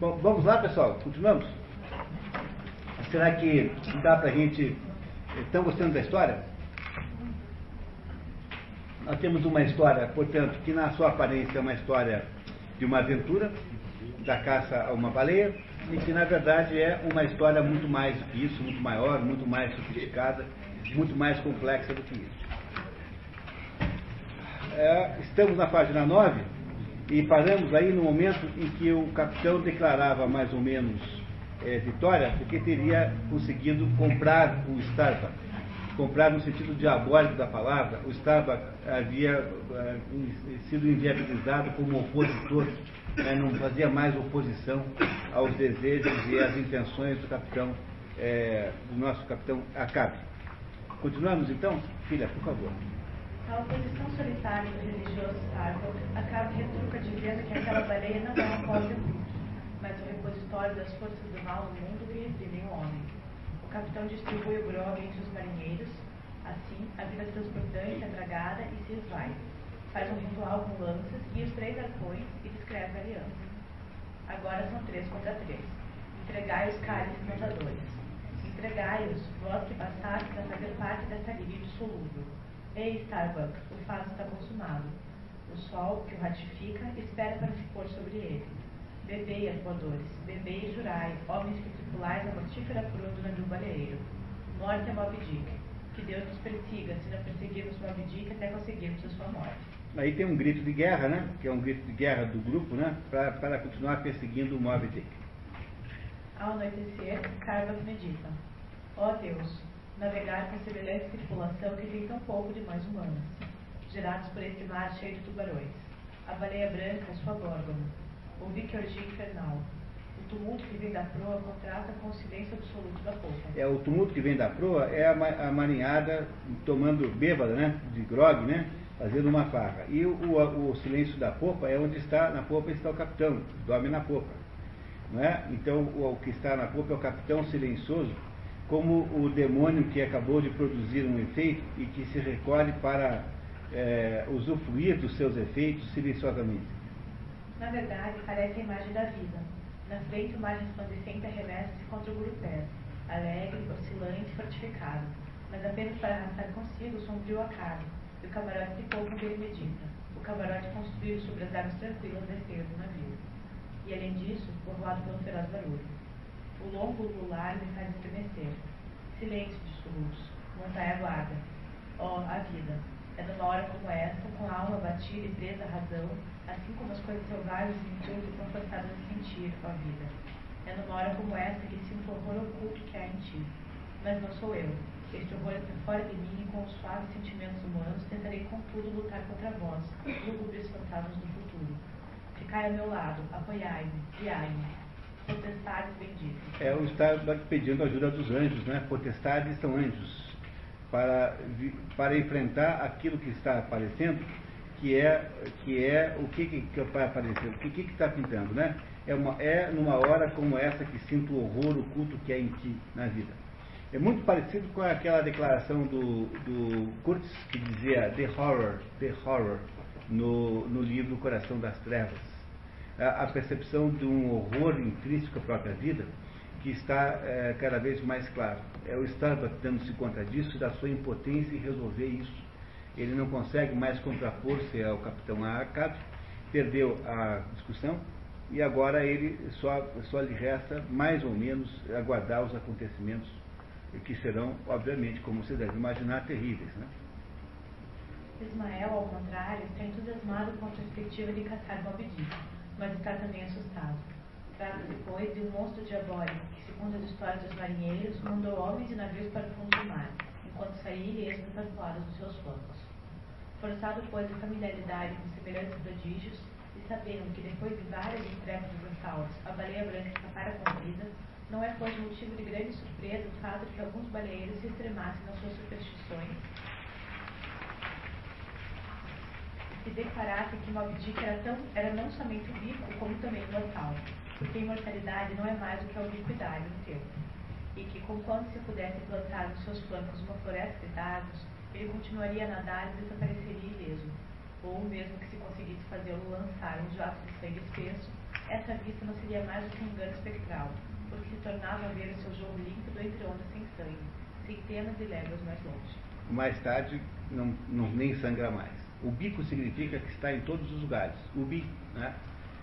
Bom, vamos lá, pessoal? Continuamos? Será que dá para a gente. Estão gostando da história? Nós temos uma história, portanto, que na sua aparência é uma história de uma aventura, da caça a uma baleia, e que na verdade é uma história muito mais do que isso, muito maior, muito mais sofisticada, muito mais complexa do que isso. É, estamos na página 9 e paramos aí no momento em que o capitão declarava mais ou menos é, vitória, porque teria conseguido comprar o Starbucks. Comprar no sentido diabólico da palavra, o Starbucks havia é, sido inviabilizado como opositor, né, não fazia mais oposição aos desejos e às intenções do capitão, é, do nosso capitão Acabe. Continuamos então? Filha, por favor. A oposição solitária do religioso Starbuck acaba retruca dizendo que aquela baleia não é uma cópia mas o repositório das forças do mal no mundo que reprimem o homem. O capitão distribui o grog entre os marinheiros, assim a vida transbordante é tragada e se esvai. Faz um ritual com lanças e os três arcões e descreve a aliança. Agora são três contra três. Entregai os cálices cantadores. Entregai-os, vós que passaste fazer parte dessa liga dissolúvel Ei, Starbuck, o fato está consumado. O sol, que o ratifica, espera para se pôr sobre ele. Bebei, arpoadores, bebei e jurai, homens que tripulais a mortífera cruz do navio baleeiro. Morte a Moby Dick. Que Deus nos persiga, se não perseguirmos Moby Dick até conseguirmos a sua morte. Aí tem um grito de guerra, né? Que é um grito de guerra do grupo, né? Para, para continuar perseguindo o Moby Dick. Ao anoitecer, Starbuck medita. Ó oh Deus, navegar com semelhante tripulação que tem tão pouco de mais humanas, gerados por esse mar cheio de tubarões. A baleia branca, sua górgona. Ouvi que orgia infernal. O tumulto que vem da proa contrasta com o silêncio absoluto da polpa. É, o tumulto que vem da proa é a, a marinhada tomando bêbada, né? De grog, né? Fazendo uma farra. E o, o, o, silêncio da popa é onde está, na popa está o capitão, dorme na popa. Não é? Então o, o que está na popa é o capitão silencioso como o demônio que acabou de produzir um efeito e que se recolhe para é, usufruir dos seus efeitos silenciosamente. Na verdade, parece a imagem da vida. Na frente, o mar resplandecente arremessa-se contra o grupé, alegre, oscilante, fortificado, mas apenas para arrastar consigo o sombrio acaso, e o camarote se pouco ele medita. O camarote construído sobre as águas tranquilas da do navio. E, além disso, povoado pelo feroz barulho. O longo lular me faz estremecer. Silêncio de soluços. Montanha guarda. Oh, a vida. É numa hora como esta, com a alma batida e presa à razão, assim como as coisas selvagens e intuitas estão forçadas a sentir, ó vida. É numa hora como esta que sinto o horror oculto que há em ti. Mas não sou eu. Este horror está fora de mim e com os suaves sentimentos humanos tentarei contudo lutar contra vós, lúgubres fantasmas do futuro. Ficai ao meu lado, apoiai-me, guiai-me, potestades benditas. É, o está pedindo ajuda dos anjos, né? Potestades são anjos. Para, para enfrentar aquilo que está aparecendo, que é, que é o que, que vai aparecer, o que está pintando, né? É, uma, é numa hora como essa que sinto o horror oculto que é em ti na vida. É muito parecido com aquela declaração do, do Kurtz que dizia The Horror, The Horror, no, no livro Coração das Trevas a percepção de um horror intrínseco à própria vida que está é, cada vez mais claro. É o Starbuck dando-se conta disso da sua impotência em resolver isso. Ele não consegue mais contrapor-se ao capitão Acabe, perdeu a discussão e agora ele só, só lhe resta mais ou menos aguardar os acontecimentos que serão, obviamente, como você deve imaginar, terríveis. Né? Ismael, ao contrário, está entusiasmado com a perspectiva de caçar Bob Dick mas está também assustado. Trata-se, pois, de um monstro diabólico que, segundo as histórias dos marinheiros, mandou homens e navios para o fundo do mar, enquanto saía e para fora dos seus flancos. Forçado, pois, a familiaridade com semelhantes prodígios, e sabendo que depois de várias estrelas dinossauros a baleia branca escapara com vida, não é, pois, motivo de grande surpresa o fato de que alguns baleeiros se extremassem nas suas superstições se declarasse que Moby era, tão, era não somente rico, como também imortal, porque a imortalidade não é mais do que a ubiquidade no tempo, e que, conquanto se pudesse plantar nos seus flancos uma floresta de dados, ele continuaria a nadar e desapareceria ileso, ou mesmo que se conseguisse fazê-lo lançar um jato de sangue espesso, essa vista não seria mais do que um engano espectral, porque se tornava a ver o seu jogo límpido entre ondas sem sangue, centenas de léguas mais longe. Mais tarde, não, não, nem sangra mais. O bico significa que está em todos os lugares. O né?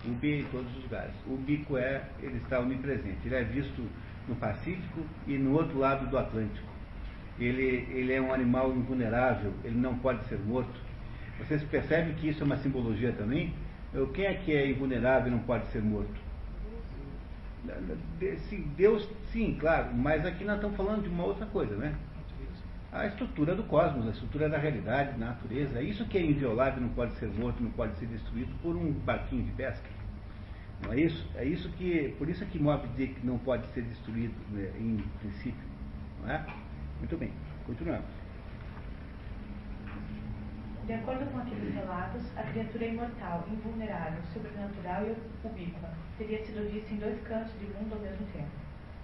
O em todos os lugares. O bico é, ele está onipresente. Ele é visto no Pacífico e no outro lado do Atlântico. Ele, ele é um animal invulnerável, ele não pode ser morto. Vocês percebem que isso é uma simbologia também? Quem é que é invulnerável e não pode ser morto? Deus, sim, claro, mas aqui nós estamos falando de uma outra coisa, né? A estrutura do cosmos, a estrutura da realidade, da natureza. Isso que é inviolável, não pode ser morto, não pode ser destruído por um barquinho de pesca. Não é isso? É isso que, por isso que Moby Dick não pode ser destruído né, em princípio. Não é? Muito bem, continuamos. De acordo com aqueles relatos, a criatura é imortal, invulnerável, sobrenatural e ubíqua. Teria sido vista em dois cantos do mundo ao mesmo tempo.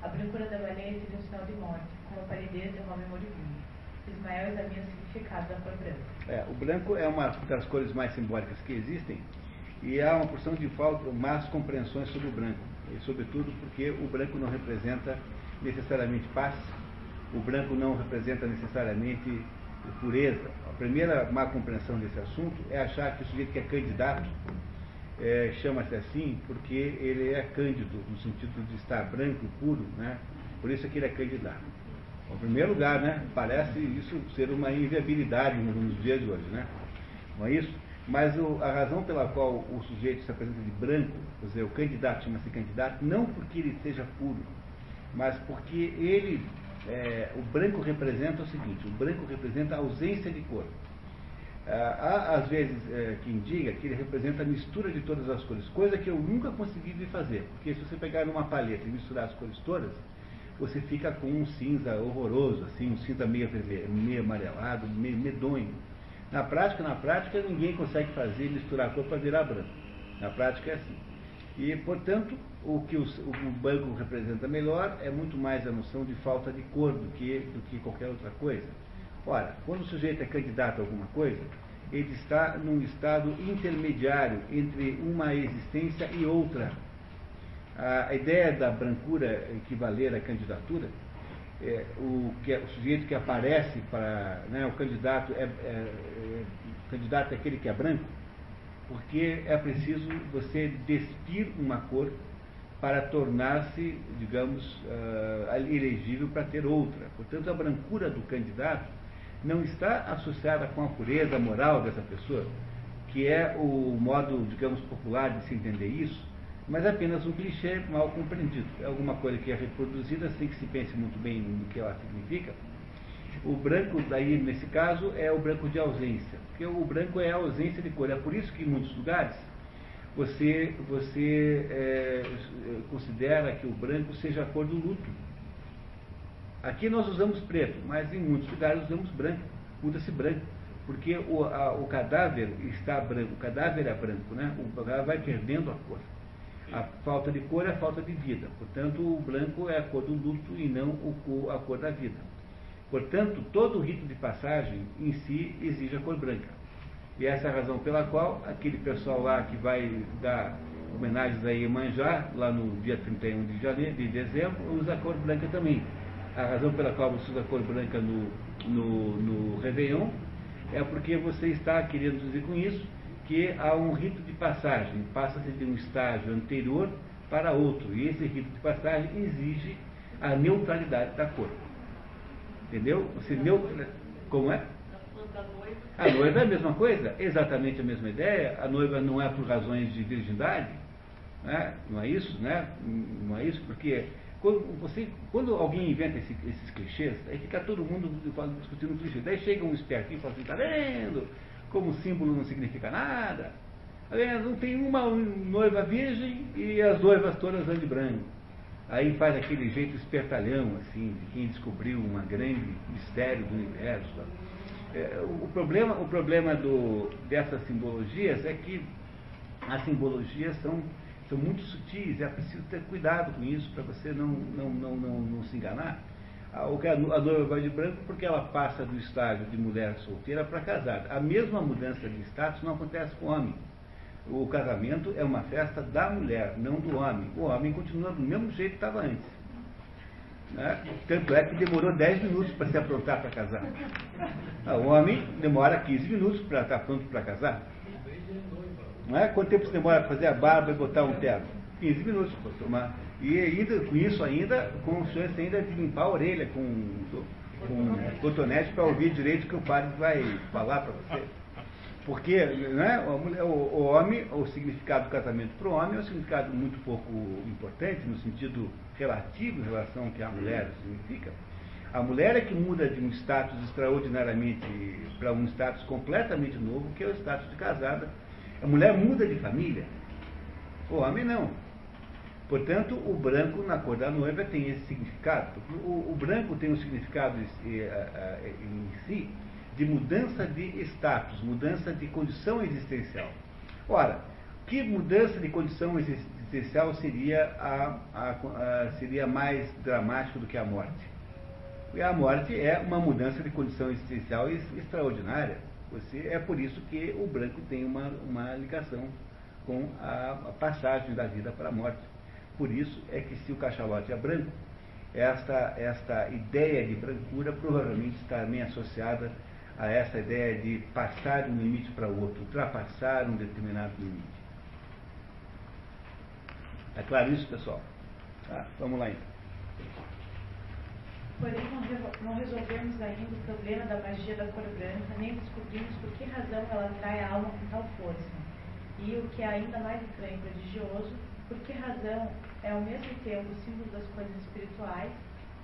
A brancura da baleia seria um sinal de morte, como a palidez de um homem moribundo. Ismael examina o significado da cor branca. É, o branco é uma das cores mais simbólicas que existem e há uma porção de falta, más compreensões sobre o branco. E sobretudo porque o branco não representa necessariamente paz, o branco não representa necessariamente pureza. A primeira má compreensão desse assunto é achar que o sujeito que é candidato é, chama-se assim porque ele é cândido, no sentido de estar branco puro, né? por isso é que ele é candidato. Em primeiro lugar, né, parece isso ser uma inviabilidade nos dias de hoje, né? não é isso? Mas o, a razão pela qual o sujeito se apresenta de branco, quer dizer, o candidato chama-se candidato, não porque ele seja puro, mas porque ele é, o branco representa o seguinte, o branco representa a ausência de cor. Ah, há, às vezes, é, quem diga que ele representa a mistura de todas as cores, coisa que eu nunca consegui fazer, porque se você pegar numa paleta e misturar as cores todas, você fica com um cinza horroroso, assim, um cinza meio vermelho, meio amarelado, meio medonho. Na prática, na prática, ninguém consegue fazer, misturar a cor para virar branco. Na prática é assim. E, portanto, o que o, banco representa melhor é muito mais a noção de falta de cor do que, do que qualquer outra coisa. Ora, quando o sujeito é candidato a alguma coisa, ele está num estado intermediário entre uma existência e outra. A, ideia da brancura equivaler à candidatura, é, o, que é, o sujeito que aparece para. Né, o candidato é, é, é, o candidato é aquele que é branco, porque é preciso você despir uma cor para tornar-se, digamos, uh, elegível para ter outra. Portanto, a brancura do candidato não está associada com a pureza moral dessa pessoa, que é o modo, digamos, popular de se entender isso, mas apenas um clichê mal compreendido. É alguma coisa que é reproduzida sem que se pense muito bem no que ela significa, o branco, daí, nesse caso, é o branco de ausência, porque o branco é a ausência de cor. É por isso que em muitos lugares você, você é, considera que o branco seja a cor do luto. Aqui nós usamos preto, mas em muitos lugares usamos branco, usa-se branco, porque o, a, o cadáver está branco, o cadáver é branco, né? o cadáver vai perdendo a cor. A falta de cor é a falta de vida, portanto o branco é a cor do luto e não a cor da vida. Portanto, todo o rito de passagem em si exige a cor branca. E essa é a razão pela qual aquele pessoal lá que vai dar homenagens a Iemanjá, lá no dia 31 de, janeiro, de dezembro, usa a cor branca também. A razão pela qual você usa a cor branca no, no, no Réveillon é porque você está querendo dizer com isso que há um rito de passagem, passa-se de um estágio anterior para outro. E esse rito de passagem exige a neutralidade da cor. Entendeu? Você neutra... Como é? A noiva é a mesma coisa, exatamente a mesma ideia. A noiva não é por razões de virgindade, né? não é isso, né? Não é isso, porque quando, você, quando alguém inventa esse, esses clichês, aí fica todo mundo discutindo clichê. Daí chega um espertinho e fala assim, tá vendo? Como símbolo não significa nada. Vendo? Não tem uma noiva virgem e as noivas todas andam de branco. Aí faz aquele jeito espertalhão, assim, de quem descobriu um grande mistério do universo. É, o problema, o problema do, dessas simbologias é que as simbologias são, são muito sutis, é preciso ter cuidado com isso para você não, não, não, não, não se enganar. A, noiva vai de branco porque ela passa do estágio de mulher solteira para casada. A mesma mudança de status não acontece com o homem. O casamento é uma festa da mulher, não do homem. O homem continua do mesmo jeito que estava antes. Né? Tanto é que demorou 10 minutos para se aprontar para casar. Ah, o homem demora 15 minutos para estar pronto para casar. Não é? Quanto tempo você demora para fazer a barba e botar um terno? 15 minutos para tomar. E ainda, com isso ainda, com chance ainda de limpar a orelha com, com cotonete para ouvir direito o que o padre vai falar para você. Porque né, o, o, homem, o significado do casamento para o homem é um significado muito pouco importante, no sentido relativo em relação ao que a mulher significa. A mulher é que muda de um status extraordinariamente para um status completamente novo, que é o status de casada. A mulher muda de família. O homem não. Portanto, o branco na cor da noiva tem esse significado. O, o branco tem um significado em, eh, eh, em si de mudança de status, mudança de condição existencial. Ora, que mudança de condição existencial seria, a, a, a, seria mais dramático do que a morte? E a morte é uma mudança de condição existencial extraordinária. Você, é por isso que o branco tem uma, uma ligação com a, passagem da vida para a morte. Por isso é que se o cachalote é branco, esta, esta ideia de brancura provavelmente está também associada a essa ideia de passar um limite para o outro, ultrapassar um determinado limite. É claro isso, pessoal? Tá, vamos lá então. Porém, não resolvemos ainda o problema da magia da cor branca, nem descobrimos por que razão ela atrai a alma com tal força. E o que é ainda mais estranho e prodigioso, por que razão é ao mesmo tempo o símbolo das coisas espirituais,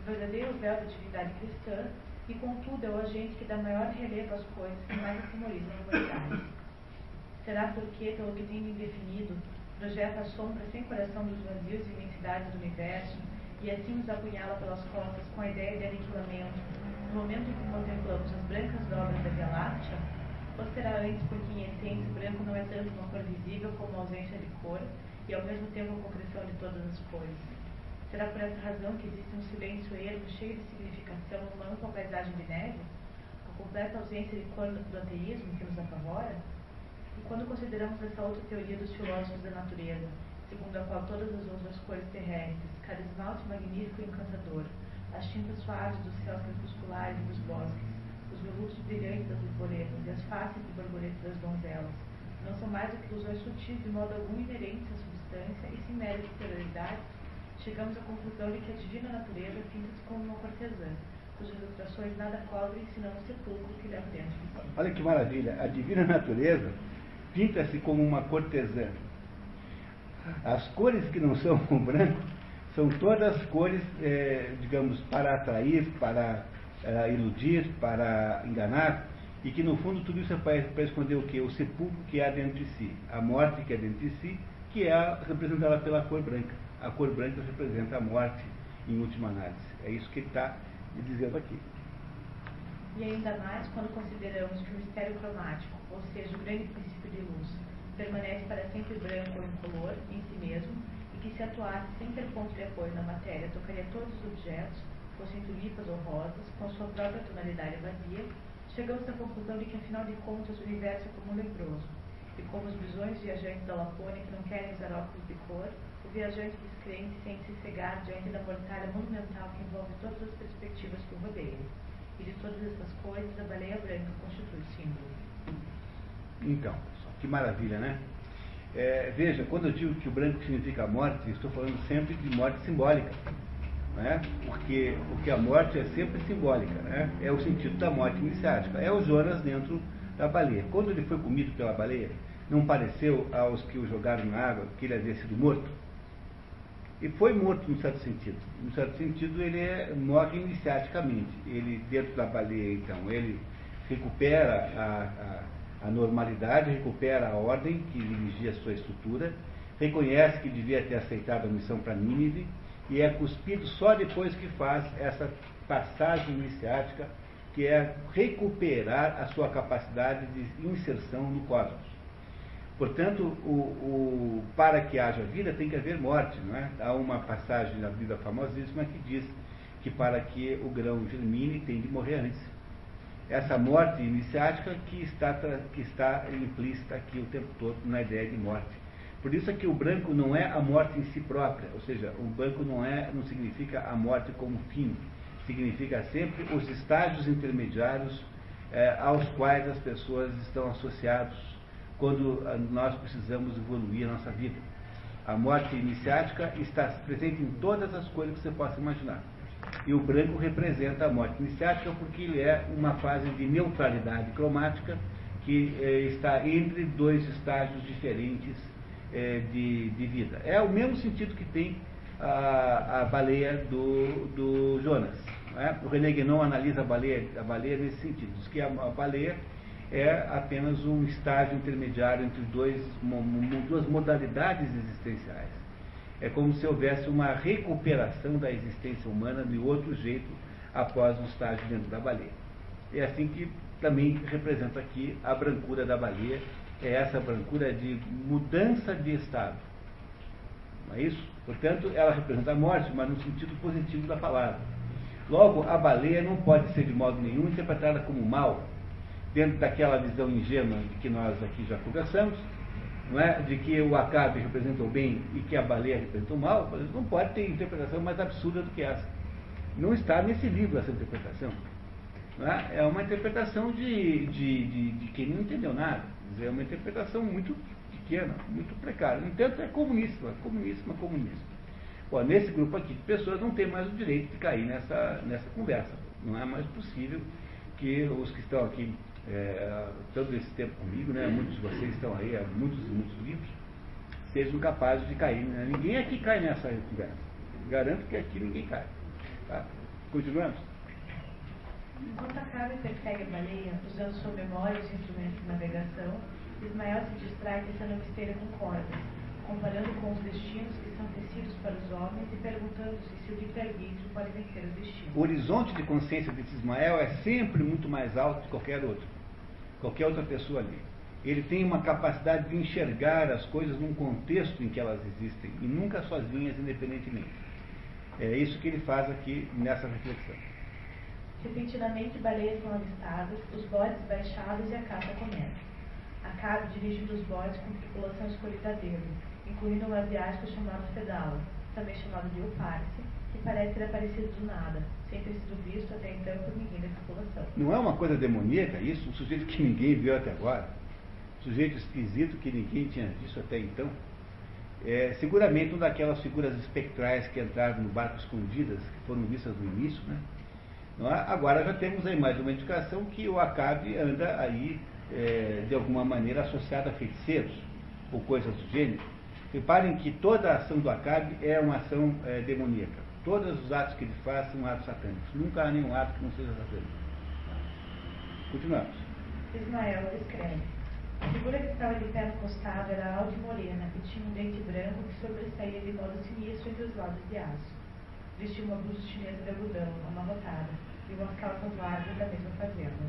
o verdadeiro véu da atividade cristã, e contudo é o agente que dá maior relevo às coisas que mais atemorizam a humanidade. Será porque, pelo que tem indefinido, projeta a sombra sem coração dos vazios e imensidades do universo, e assim nos apunhala pelas costas com a ideia de aniquilamento, no momento em que contemplamos as brancas dobras da Via Láctea? Ou será antes porque em essência o branco não é tanto uma cor visível como a ausência de cor, e ao mesmo tempo a concreção de todas as cores? Será por essa razão que existe um silêncio ermo cheio de significação numa ampla paisagem de neve? A completa ausência de cor do ateísmo que nos apavora? E quando consideramos essa outra teoria dos filósofos da natureza, segundo a qual todas as outras cores terrestres, cada esmalte magnífico e encantador, as tintas suaves dos céus crepusculares e dos bosques, os veludos brilhantes das borboletas e as faces de borboletas das donzelas, não são mais do que ilusões sutis de modo algum inerentes à substância e sem mérito de exterioridades, chegamos à conclusão de que a divina natureza pinta-se como uma cortesã, cujas ilustrações nada cobrem senão o sepulcro que leva dentro de. Olha que maravilha! A divina natureza pinta-se como uma cortesã. As cores que não são o branco são todas cores, é, digamos, para atrair, para é, iludir, para enganar, e que no fundo tudo isso é para, para esconder o que? O sepulcro que há dentro de si, a morte que há dentro de si, que é representada pela cor branca a cor branca representa a morte em última análise. É isso que ele está dizendo aqui. E ainda mais quando consideramos que o mistério cromático, ou seja, o grande princípio de luz, permanece para sempre branco ou incolor em si mesmo, e que se atuasse sem ter ponto de apoio na matéria, tocaria todos os objetos, fossem tulipas ou rosas, com sua própria tonalidade vazia, chegamos à conclusão de que, afinal de contas, o universo é como um leproso, e como os bisões viajantes da Lapônia que não querem usar óculos de cor, o viajante descrente sente-se cegar diante da mortalha monumental que envolve todas as perspectivas que o rodeiam. E de todas essas coisas, a baleia branca constitui símbolo. Então, que maravilha, né? É, veja, quando eu digo que o branco significa morte, estou falando sempre de morte simbólica. Né? Porque, porque a morte é sempre simbólica. Né? É o sentido da morte iniciática. É o Jonas dentro da baleia. Quando ele foi comido pela baleia, não pareceu aos que o jogaram na água que ele havia sido morto? E foi morto, num certo sentido. Num certo sentido, ele é, morre iniciaticamente. Ele, dentro da baleia, então, ele recupera a, a, a normalidade, recupera a ordem que dirigia a sua estrutura, reconhece que devia ter aceitado a missão para Nínive e é cuspido só depois que faz essa passagem iniciática, que é recuperar a sua capacidade de inserção no cosmos. Portanto, o, o, para que haja vida tem que haver morte, não é? Há uma passagem na Bíblia famosíssima que diz que para que o grão germine tem de morrer antes. essa morte iniciática que está, que está implícita aqui o tempo todo na ideia de morte. Por isso é que o branco não é a morte em si própria, ou seja, o branco não, é, não significa a morte como fim, significa sempre os estágios intermediários eh, aos quais as pessoas estão associados quando nós precisamos evoluir a nossa vida. A morte iniciática está presente em todas as coisas que você possa imaginar. E o branco representa a morte iniciática porque ele é uma fase de neutralidade cromática que eh, está entre dois estágios diferentes eh, de, de, vida. É o mesmo sentido que tem a, a baleia do, do Jonas. É? O René Guénon analisa a baleia, a baleia nesse sentido. Diz que a, a baleia é apenas um estágio intermediário entre dois, duas modalidades existenciais. É como se houvesse uma recuperação da existência humana de outro jeito após o estágio dentro da baleia. É assim que também representa aqui a brancura da baleia, é essa brancura de mudança de estado. Não é isso? Portanto, ela representa a morte, mas no sentido positivo da palavra. Logo, a baleia não pode ser de modo nenhum interpretada como mal, dentro daquela visão ingênua de que nós aqui já conversamos, é? de que o acabe representa o bem e que a baleia representa o mal, não pode ter interpretação mais absurda do que essa. Não está nesse livro essa interpretação. É? é? uma interpretação de, de, de, de, quem não entendeu nada. É uma interpretação muito pequena, muito precária. No entanto, é comuníssima, comuníssima, comuníssima. Bom, nesse grupo aqui de pessoas não tem mais o direito de cair nessa, nessa conversa. Não é mais possível que os que estão aqui é, todo esse tempo comigo, né, muitos de vocês estão aí há muitos e muitos livros, sejam capazes de cair. Né? Ninguém aqui cai nessa conversa. Garanto que aqui ninguém cai. Tá? Continuamos? Enquanto a cabra persegue a baleia, usando sua memória e os instrumentos de navegação, Ismael se distrai tentando esteira com cordas, comparando com os destinos que são tecidos para os homens e perguntando-se se o livre-arbítrio pode vencer os destinos. O horizonte de consciência de Ismael é sempre muito mais alto que qualquer outro, qualquer outra pessoa ali. Ele tem uma capacidade de enxergar as coisas num contexto em que elas existem e nunca sozinhas, independentemente. É isso que ele faz aqui nessa reflexão. Repentinamente, baleias são avistadas, os bodes baixados e a caça começa. Acabe dirige dos bodes com tripulação escolhida a dedo incluindo um asiático chamado Fedala, também chamado de Uparse, parece ter aparecido do nada, sem ter sido visto até então por ninguém da tripulação. Não é uma coisa demoníaca isso? Um sujeito que ninguém viu até agora? Um sujeito esquisito que ninguém tinha visto até então? É, seguramente uma daquelas figuras espectrais que entraram no barco escondidas, que foram vistas no início, né? É? Agora já temos aí mais uma indicação que o Acabe anda aí, é, de alguma maneira, associado a feiticeiros, ou coisas do gênero. Reparem que toda a ação do Acabe é uma ação é, demoníaca. Todos os atos que ele faz são atos satânicos. Nunca há nenhum ato que não seja satânico. Continuamos. Ismael escreve. A figura que estava de pé no costado era alta e morena e tinha um dente branco que sobressaía de modo sinistro entre os lados de aço. Vestia uma blusa chinesa de algodão, amarrotada, e umas calças largas da mesma fazenda.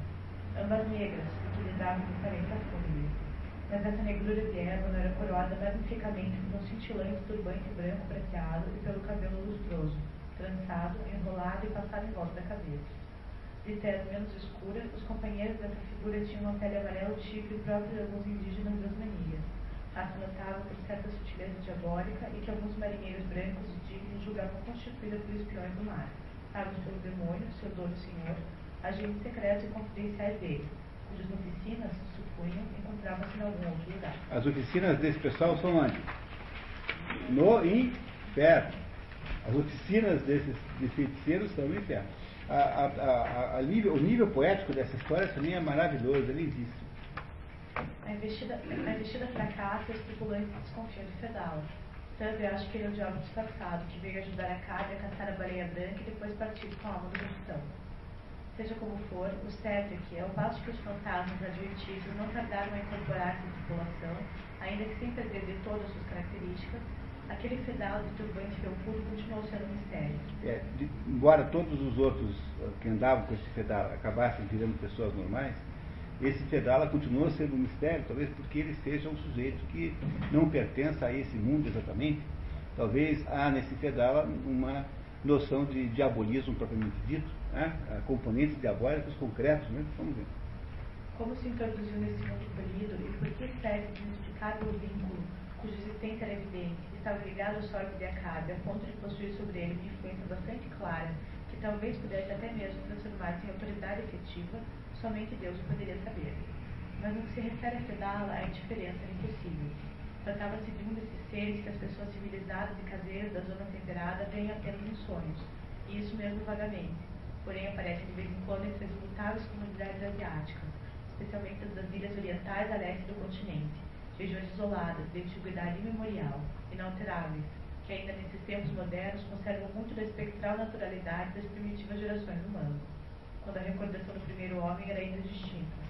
Ambas negras, utilizavam diferentes folhas mas essa negrura de Eva era coroada magnificamente por um cintilante turbante branco prateado e pelo cabelo lustroso, trançado, enrolado e passado em volta da cabeça. De tez menos escura, os companheiros dessa figura tinham uma pele amarela tigre própria de alguns indígenas das manias, raça notável por certa sutileza diabólica e que alguns marinheiros brancos e dignos julgavam constituída por espiões do mar, pagos pelo demônio, seu dono senhor, agentes secretos e confidenciais dele, cujas oficinas supunham encontravam-se em algum outro lugar. As oficinas desse pessoal são onde? No inferno. As oficinas desses de feiticeiros estão no inferno. A, a, a, nível, o nível poético dessa história também é maravilhoso, é lindíssimo. A investida, a investida fracassa e os tripulantes desconfiam de Fedala. Sandra acha que ele é o diabo disfarçado, que veio ajudar a Cádia a caçar a baleia branca e depois partir com a alma do capitão. Seja como for, o certo é que, ao passo que os fantasmas advertidos não tardaram a incorporar-se à tripulação, ainda que sem perder de todas suas características, aquele fedal de turbante felpudo continuou sendo um mistério. É, de, embora todos os outros eh, que andavam com esse fedal acabassem virando pessoas normais, esse fedala continua sendo um mistério, talvez porque ele seja um sujeito que não pertence a esse mundo exatamente. Talvez há nesse fedala uma noção de diabolismo propriamente dito, né? componentes diabólicos concretos, né? vamos ver. Como se introduziu nesse mundo polido e por que espécie de inexplicável vínculo, cuja existência era evidente, estava ligado ao sorte de Acabe, a ponto de possuir sobre ele uma influência bastante clara, que talvez pudesse até mesmo transformar-se em autoridade efetiva, somente Deus o poderia saber. Mas no que se refere a Fedala, a indiferença era impossível. Tratava-se de um desses seres que as pessoas civilizadas e caseiras da zona temperada veem apenas em sonhos, e isso mesmo vagamente. Porém, aparece de vez em quando entre as imutáveis comunidades asiáticas, especialmente as das ilhas orientais a leste do continente, regiões isoladas, de antiguidade imemorial, inalteráveis, que ainda nesses tempos modernos conservam muito da espectral naturalidade das primitivas gerações humanas, quando a recordação do primeiro homem era ainda distinta,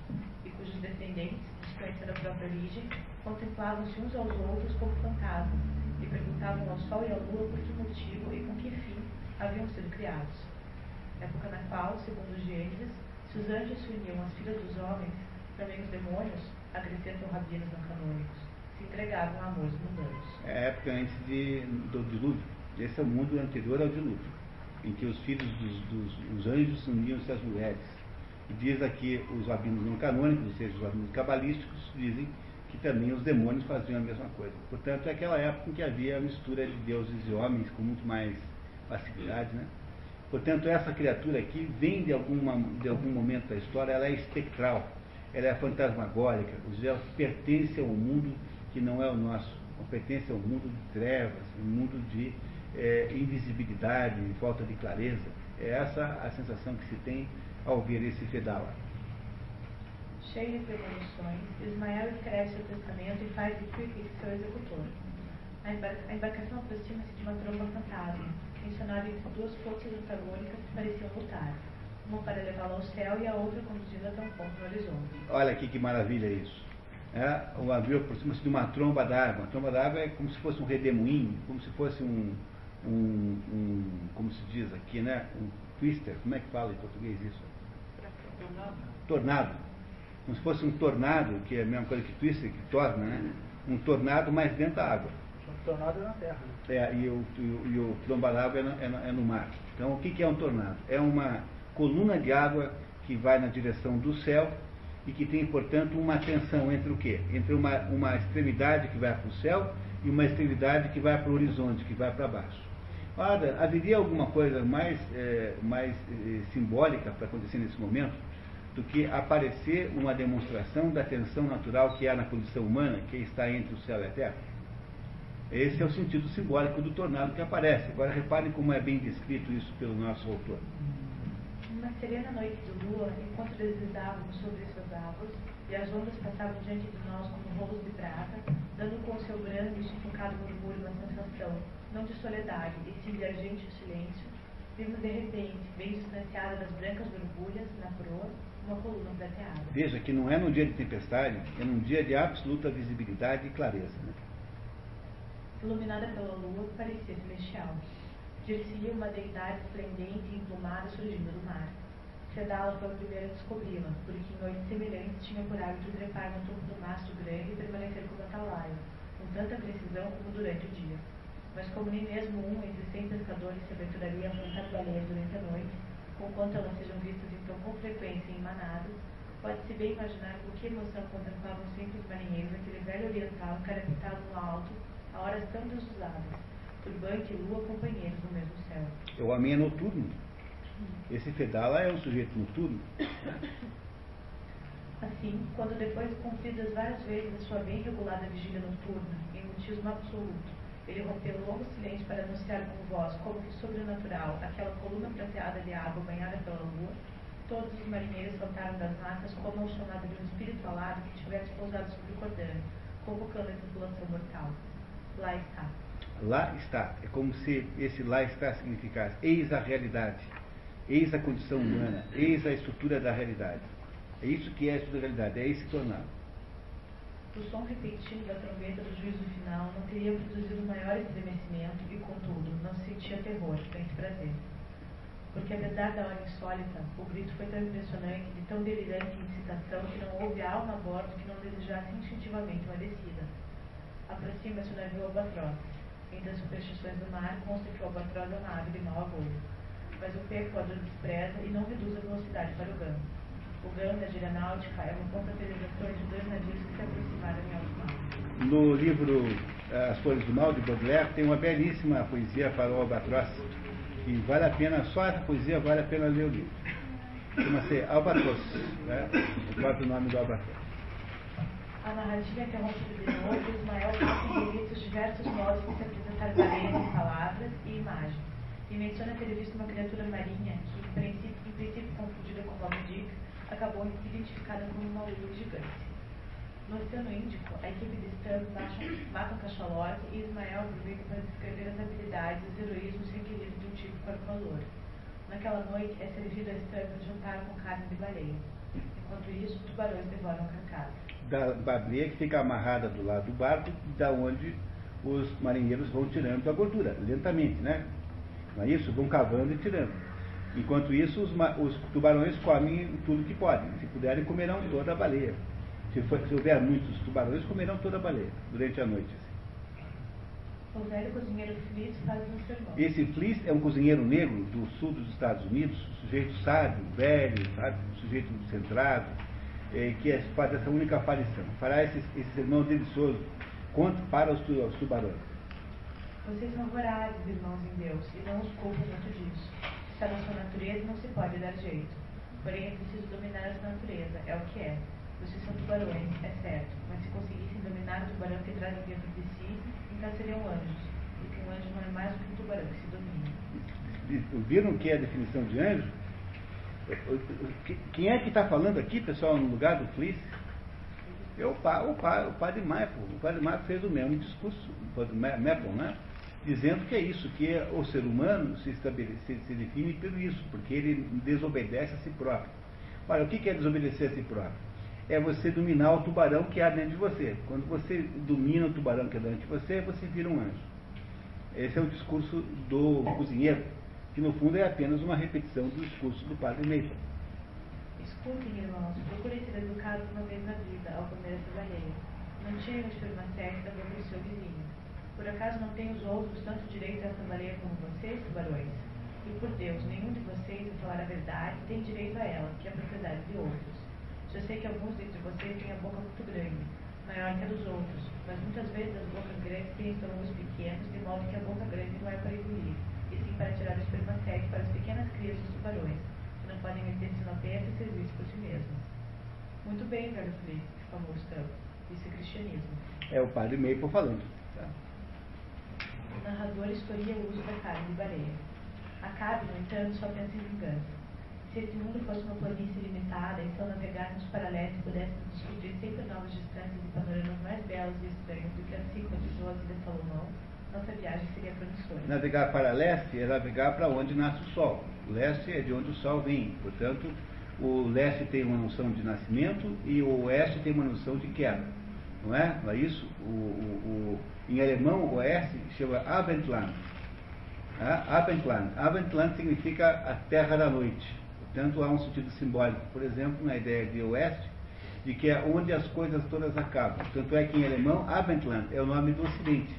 e cujos descendentes, desconhecendo a própria origem, contemplavam-se uns aos outros como fantasmas e perguntavam ao sol e à lua por que motivo e com que fim haviam sido criados. Época na qual, segundo Gênesis, se os anjos se uniam às filhas dos homens, também os demônios, acrescentam rabinos não canônicos, se entregavam a amores mundanos. É a época antes de, do dilúvio. Esse é o mundo anterior ao dilúvio, em que os filhos dos, dos anjos uniam-se às mulheres. Diz aqui os rabinos não canônicos, ou seja, os rabinos cabalísticos, dizem que também os demônios faziam a mesma coisa. Portanto, é aquela época em que havia a mistura de deuses e homens com muito mais facilidade, né? Portanto, essa criatura aqui vem de, alguma, de algum momento da história, ela é espectral, ela é fantasmagórica, ela pertence a um mundo que não é o nosso, pertence ao mundo de trevas, um mundo de é, invisibilidade, falta de clareza. É essa a sensação que se tem ao ver esse Fedala. Cheio de premonições, Ismael escreve seu testamento e faz de Quique seu executor. A, embarcação aproxima-se de uma tromba fantasma, tensionada entre duas forças antagônicas que pareciam lutar, uma para levá-lo ao céu e a outra conduzindo até um ponto no horizonte. Olha aqui que maravilha isso. É, o navio aproxima-se de uma tromba d'água. A tromba d'água é como se fosse um redemoinho, como se fosse um, um, um, como se diz aqui, né? Um twister. Como é que fala em português isso? Tornado. Como se fosse um tornado, que é a mesma coisa que twister, que torna, né? Um tornado, mas dentro da água. O tornado é na terra. Né? É, e o, e, e o trombalava é, no, é, é no mar. Então, o que, que é um tornado? É uma coluna de água que vai na direção do céu e que tem, portanto, uma tensão entre o quê? Entre uma, uma extremidade que vai para o céu e uma extremidade que vai para o horizonte, que vai para baixo. Ora, haveria alguma coisa mais, é, mais é, simbólica para acontecer nesse momento? Do que aparecer uma demonstração da tensão natural que há na condição humana, que está entre o céu e a terra. Esse é o sentido simbólico do tornado que aparece. Agora reparem como é bem descrito isso pelo nosso autor. Uma serena noite de lua, enquanto deslizávamos sobre essas águas, e as ondas passavam diante de nós como rolos de prata, dando com seu grande e sufocado murmúrio uma sensação, não de soledade, e sim de argente silêncio, vimos de repente, bem distanciada das brancas borbulhas, na proa, uma coluna prateada. Veja que não é num dia de tempestade, é num dia de absoluta visibilidade e clareza. Né? Iluminada pela lua, parecia celestial. Dir-se-ia uma deidade esplendente e emplumada surgindo do mar. Fedala foi o primeiro a descobri-la, porque em noites semelhantes tinha por hábito trepar no topo do mastro grande e permanecer como atalaia, com tanta precisão como durante o dia. Mas como nem mesmo um entre cem pescadores se aventuraria a plantar baleias durante a noite, conquanto elas sejam vistas então com frequência em manadas, pode-se bem imaginar com que emoção contemplavam sempre os marinheiros aquele velho oriental encarapitado no alto, a horas tão desusadas, turbante e lua companheiros no mesmo céu. O homem é noturno. Esse Fedala é um sujeito noturno. Assim, quando depois de cumpridas várias vezes a sua bem regulada vigília noturna, em mutismo absoluto, ele rompeu um longo silêncio para anunciar com voz, como que sobrenatural, aquela coluna prateada de água banhada pela lua. Todos os marinheiros saltaram das matas como chamado de um espírito alado que tivesse pousado sobre o cordão, convocando a tripulação mortal. Lá está. Lá está. É como se esse lá está significasse eis a realidade, eis a condição humana, eis a estrutura da realidade. É isso que é a estrutura da realidade, é esse tornado o som repetitivo da trombeta do juízo final não teria produzido maior estremecimento e, contudo, não se sentia terror, frente prazer. Porque, apesar da hora insólita, o grito foi tão impressionante, de tão delirante incitação, que não houve alma a bordo que não desejasse instintivamente uma descida. Aproxima-se o navio albatroz. Entre as superstições do mar, consta que o albatroz é uma ave de mau agouro. Mas o percoador despreza e não reduz a velocidade para o gama. O gama da gira náutica é uma compatibilização de dois navios que se aproximaram em alto mar. No livro eh, As Folhas do Mal, de Baudelaire, tem uma belíssima poesia para o albatroz, e vale a pena, só essa poesia vale a pena ler o livro. Chama-se Albatroz, né? o próprio nome do albatroz. A narrativa interrompida de novo, Ismael coloca em diversos modos de se apresentar baleias em palavras e imagens, e menciona ter visto uma criatura marinha que, em princípio, em princípio confundida com Moby Dick, acabou identificada como uma lua gigante. No Oceano Índico, a equipe de Stan mata um cachalote e Ismael aproveita para descrever as habilidades e os heroísmos requeridos de um tipo para o valor. Naquela noite, é servido a Stan juntar com carne de baleia. Enquanto isso, tubarões devoram carcaça da baleia que fica amarrada do lado do barco, da onde os marinheiros vão tirando a gordura, lentamente, né? Não é isso? Vão cavando e tirando. Enquanto isso, os, os tubarões comem tudo que podem. Se puderem, comerão toda a baleia. Se, for, se houver muitos tubarões, comerão toda a baleia durante a noite. O velho cozinheiro Fliss faz um sermão. Esse Fliss é um cozinheiro negro do sul dos Estados Unidos, sujeito sábio, velho, sabe? sujeito centrado, eh, que é, faz essa única aparição. Fará esse, esse sermão delicioso quanto para os, os tubarões. Vocês são vorazes, irmãos em Deus, e não os culpam muito disso. Na sua natureza não se pode dar jeito. Porém, é preciso dominar essa natureza, é o que é. Vocês são tubarões, é certo, mas se conseguissem dominar o tubarão que trazem dentro de si, então seriam anjos. Porque um anjo não é mais do que um tubarão que se domina. Viram o que é a definição de anjo? Quem é que está falando aqui, pessoal, no lugar do Fliss? É o, pa, o, pa, o padre Maple. O padre Maple fez o mesmo discurso, o padre Maple, né? Dizendo que é isso, que é o ser humano se, estabelece, se define por isso, porque ele desobedece a si próprio. Olha, o que é desobedecer a si próprio? É você dominar o tubarão que há dentro de você. Quando você domina o tubarão que há dentro de você, você vira um anjo. Esse é o discurso do cozinheiro que no fundo é apenas uma repetição do discurso do padre Mason. Escutem, irmãos, procurem ser educados uma vez na vida ao comer essa baleia. Não tirem o espermacete da boca do seu vizinho. Por acaso não têm os outros tanto direito a essa baleia como vocês, tubarões? E por Deus, nenhum de vocês, a falar a verdade, tem direito a ela, que é propriedade de outros. Já sei que alguns dentre vocês têm a boca muito grande, maior que a dos outros, mas muitas vezes as bocas grandes têm estômagos pequenos, de modo que a boca grande não é para engolir para tirar o espermacete para as pequenas crias dos tubarões, que não podem meter-se na terra e servir-se por si mesmos. Muito bem, velho Felipe, exclamou Gustavo. Isso é cristianismo. É o padre Maple falando. O narrador escolhia o uso da carne de baleia. Acabe, no entanto, só pensa em vingança. Se este mundo fosse uma planície limitada e se ao navegarmos para leste pudéssemos descobrir sempre novas distâncias e panoramas mais belos e estranhos do que a Cíclade de José de Salomão, nossa viagem seria promissora. Navegar para leste é navegar para onde nasce o sol. O leste é de onde o sol vem. Portanto, o leste tem uma noção de nascimento e o oeste tem uma noção de queda. Não é? Não é isso? O, o, em alemão, o oeste chama Abendland. É? Abendland. Abendland significa a terra da noite. Portanto, há um sentido simbólico, por exemplo, na ideia de oeste, de que é onde as coisas todas acabam. Tanto é que em alemão, Abendland é o nome do ocidente.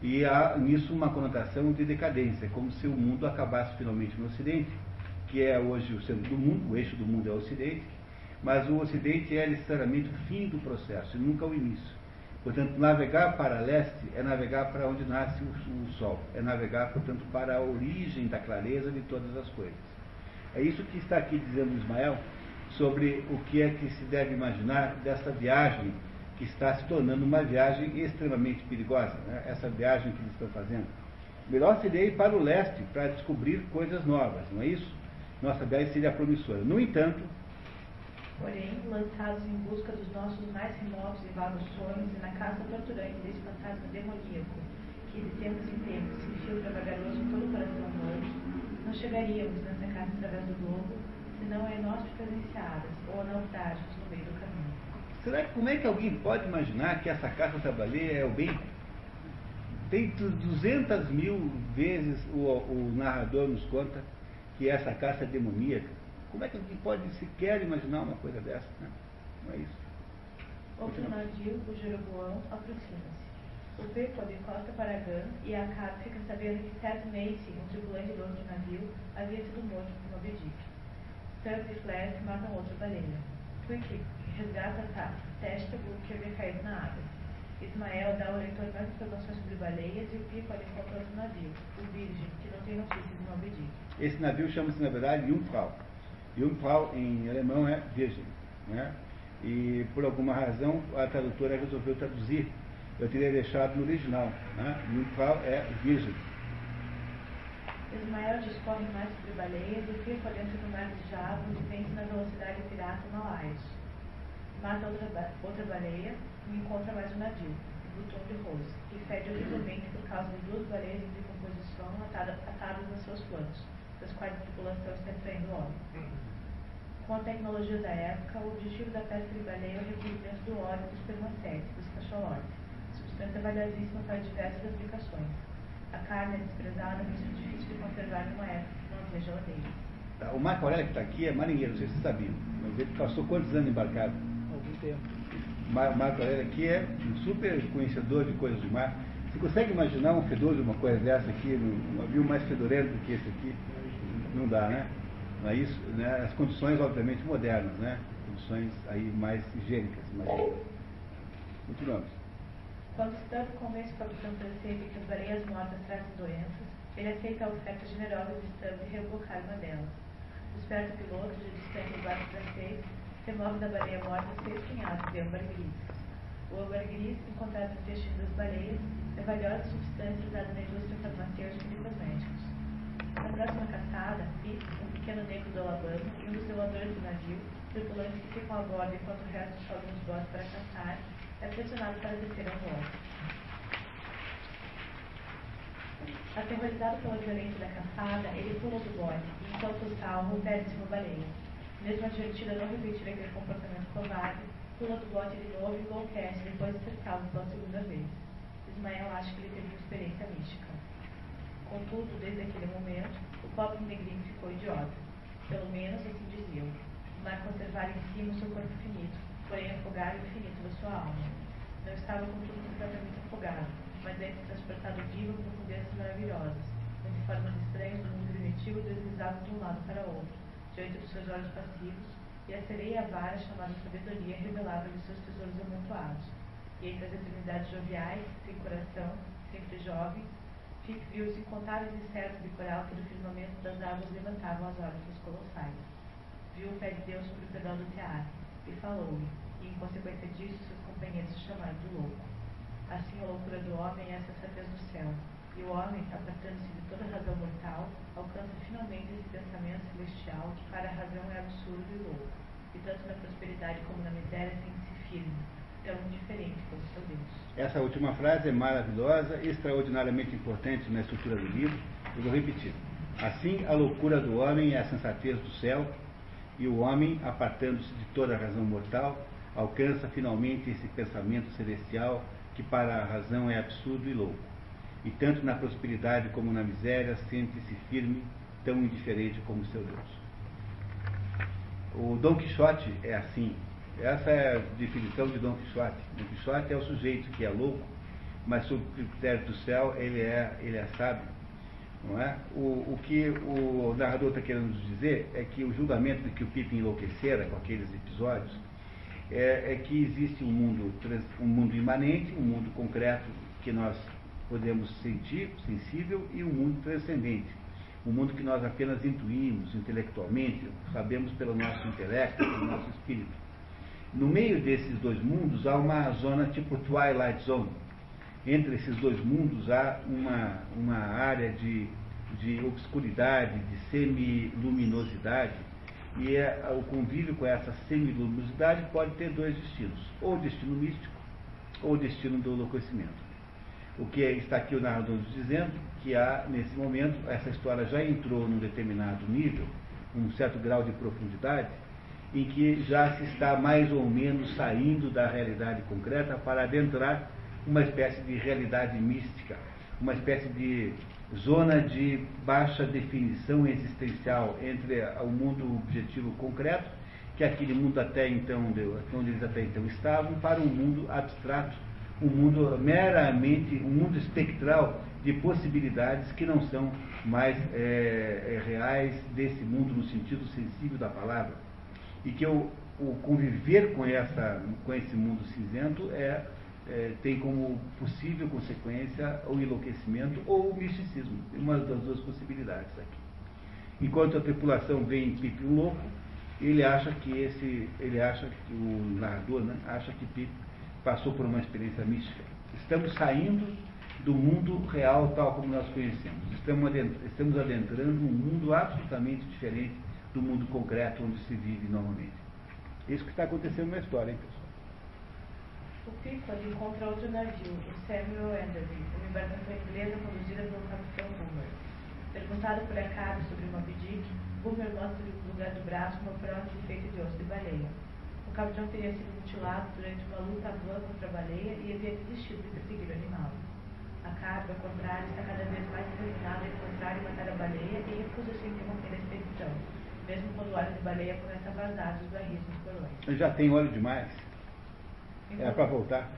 E há nisso uma conotação de decadência, como se o mundo acabasse finalmente no Ocidente, que é hoje o centro do mundo, o eixo do mundo é o Ocidente, mas o Ocidente é necessariamente o fim do processo, e nunca o início. Portanto, navegar para leste é navegar para onde nasce o, Sol, é navegar, portanto, para a origem da clareza de todas as coisas. É isso que está aqui dizendo Ismael sobre o que é que se deve imaginar desta viagem que está se tornando uma viagem extremamente perigosa, né? essa viagem que eles estão fazendo. Melhor seria ir para o leste para descobrir coisas novas, não é isso? Nossa viagem seria promissora. No entanto, porém, lançados em busca dos nossos mais remotos e vagos sonhos e na caça torturante desse fantasma demoníaco, que de tempos em tempos se infiltra vagaroso todo o coração humano, não chegaríamos nessa casa através do globo, senão a inóspitas presenciadas ou naufrágios no meio do caminho. Será que como é que alguém pode imaginar que essa caça da baleia é o bem? Tem 200 mil vezes o, o narrador nos conta que essa caça é demoníaca. Como é que alguém pode sequer imaginar uma coisa dessa? Né? Não é isso. Outro navio, o Jeroboão, aproxima-se. O Pequod encosta para Gun e a Cap fica sabendo que Ted Macy, um tripulante do outro navio, havia sido morto por Moby Dick. Stubbs e Flash matam outra baleia. Quick resgata a Testabu, que havia caído na água. Ismael dá ao leitor mais informações sobre baleias e o Pequod encontra outro navio, o Virgem, que não tem notícias de Moby Dick. Esse navio chama-se, na verdade, Jungfrau. Jungfrau, em alemão, é virgem. Né? E, por alguma razão, a tradutora resolveu traduzir. Eu teria deixado no original. Né? Jungfrau é virgem. Ismael discorre mais sobre baleias e fica dentro do mar de Java, onde vence na velocidade pirata Malais. Mata outra, outra baleia e encontra mais um navio, o Button de Rose, que fede horrivelmente por causa de duas baleias em decomposição atadas, atadas nos seus flancos das quais a tripulação está extraindo óleo. Com a tecnologia da época, o objetivo da pesca de baleia é o recolhimento do óleo dos permacéticos, dos cachalotes, substância valiosíssima para diversas aplicações. A carne é desprezada, mas é difícil de conservar numa época que não havia geladeira. Tá, o Marco Aurélio que está aqui é marinheiro, não sei se vocês sabiam, mas ele passou quantos anos embarcado? Algum tempo. Mar, Marco Aurélio aqui é um super conhecedor de coisas do mar. Você consegue imaginar um fedor de uma coisa dessa aqui, um navio mais fedorento do que esse aqui? Não dá, né? Não é isso? Né? As condições, obviamente, modernas, né? Condições aí mais higiênicas. Continuamos. Quando Stubb convence o capitão francês de que as baleias mortas trazem doenças, ele aceita a oferta generosa de Stubb de rebocar uma delas. O esperto piloto, de distante do barco francês, remove da baleia morta seis punhados de âmbar gris. O âmbar gris, encontrado no intestino das baleias, é valiosa substância usada na indústria farmacêutica e de cosméticos. Na próxima caçada, Fitz, um pequeno negro do Alabama e um dos zeladores do navio, tripulantes que ficam a bordo enquanto o resto sobe nos botes para caçar, é pressionado para descer ao bordo. Aterrorizado pela violência da caçada, ele pula do bote e, enquanto salvo, perde-se uma baleia. Mesmo advertido a não repetir aquele comportamento covarde, pula do bote de novo e enlouquece depois de ser salvo pela segunda vez. Ismael acha que ele teve uma experiência mística. Contudo, desde aquele momento, o pobre negrinho ficou idiota. Pelo menos assim diziam. Mas conservar em cima o seu corpo finito, porém afogar o infinito da sua alma. Não estava, contudo, completamente afogado, mas antes transportado vivo a profundezas maravilhosas, onde formas estranhas do mundo primitivo deslizavam de um lado para outro, diante dos seus olhos passivos, e a sereia vara chamada sabedoria revelava-lhe seus tesouros amontoados. E entre as eternidades joviais, sem coração, sempre jovem, Fick viu os incontáveis insetos de coral que do firmamento das águas levantavam as órbitas colossais. Viu o pé de Deus sobre o pedal do teatro e falou-lhe, e em consequência disso seus companheiros o chamaram de louco. Assim a loucura do homem é a sensatez do céu, e o homem, apartando-se de toda razão mortal, alcança finalmente esse pensamento celestial que para a razão é absurdo e louco, e tanto na prosperidade como na miséria sente-se firme, tão diferente com o seu Deus. Essa última frase é maravilhosa, extraordinariamente importante na estrutura do livro. Eu vou repetir. Assim, a loucura do homem é a sensatez do céu, e o homem, apartando-se de toda a razão mortal, alcança finalmente esse pensamento celestial que para a razão é absurdo e louco. E tanto na prosperidade como na miséria sente-se firme, tão indiferente como seu Deus. O Dom Quixote é assim, essa é a definição de Dom Quixote. Dom Quixote é o sujeito que é louco, mas sob o critério do céu ele é, ele é sábio. Não é? o, o que o narrador está querendo nos dizer é que o julgamento de que o Pipe enlouquecera com aqueles episódios é, é, que existe um mundo, um mundo imanente, um mundo concreto que nós podemos sentir, sensível, e um mundo transcendente. Um mundo que nós apenas intuímos intelectualmente, sabemos pelo nosso intelecto, pelo nosso espírito. No meio desses dois mundos há uma zona tipo Twilight Zone. Entre esses dois mundos há uma, uma área de, de obscuridade, de semiluminosidade, e é, o convívio com essa semiluminosidade pode ter dois destinos, ou destino místico, ou destino do enlouquecimento. O que está aqui o narrador dizendo, que há, nesse momento, essa história já entrou num determinado nível, um certo grau de profundidade, em que já se está mais ou menos saindo da realidade concreta para adentrar uma espécie de realidade mística, uma espécie de zona de baixa definição existencial entre o mundo objetivo concreto, que é aquele mundo até então, onde eles até então estavam, para um mundo abstrato, um mundo meramente, um mundo espectral de possibilidades que não são mais é, é, reais desse mundo no sentido sensível da palavra. E que o, o conviver com, essa, com esse mundo cinzento é, é, tem como possível consequência o enlouquecimento ou o misticismo, uma das duas possibilidades aqui. Enquanto a tripulação vê em Pipe um louco, ele acha que esse, ele acha que o narrador né, acha que Pipe passou por uma experiência mística. Estamos saindo do mundo real tal como nós conhecemos. Estamos adentrando, estamos adentrando um mundo absolutamente diferente do mundo concreto onde se vive normalmente. Isso que está acontecendo na história, hein, pessoal? O Pickford encontra outro navio, o Samuel Enderby, uma embarcação inglesa conduzida pelo capitão Boomer. Perguntado por Acabe sobre uma Dick, Boomer mostra no lugar do braço uma prótese feita de osso de baleia. O capitão teria sido mutilado durante uma luta aguda contra a baleia e havia desistido de perseguir o animal. Acabe, ao contrário, está cada vez mais determinado a encontrar e matar a baleia e recusa-se a interromper a expedição, mesmo quando o óleo de baleia começa a vazar dos barris dos porões. Já tem óleo demais. É para voltar.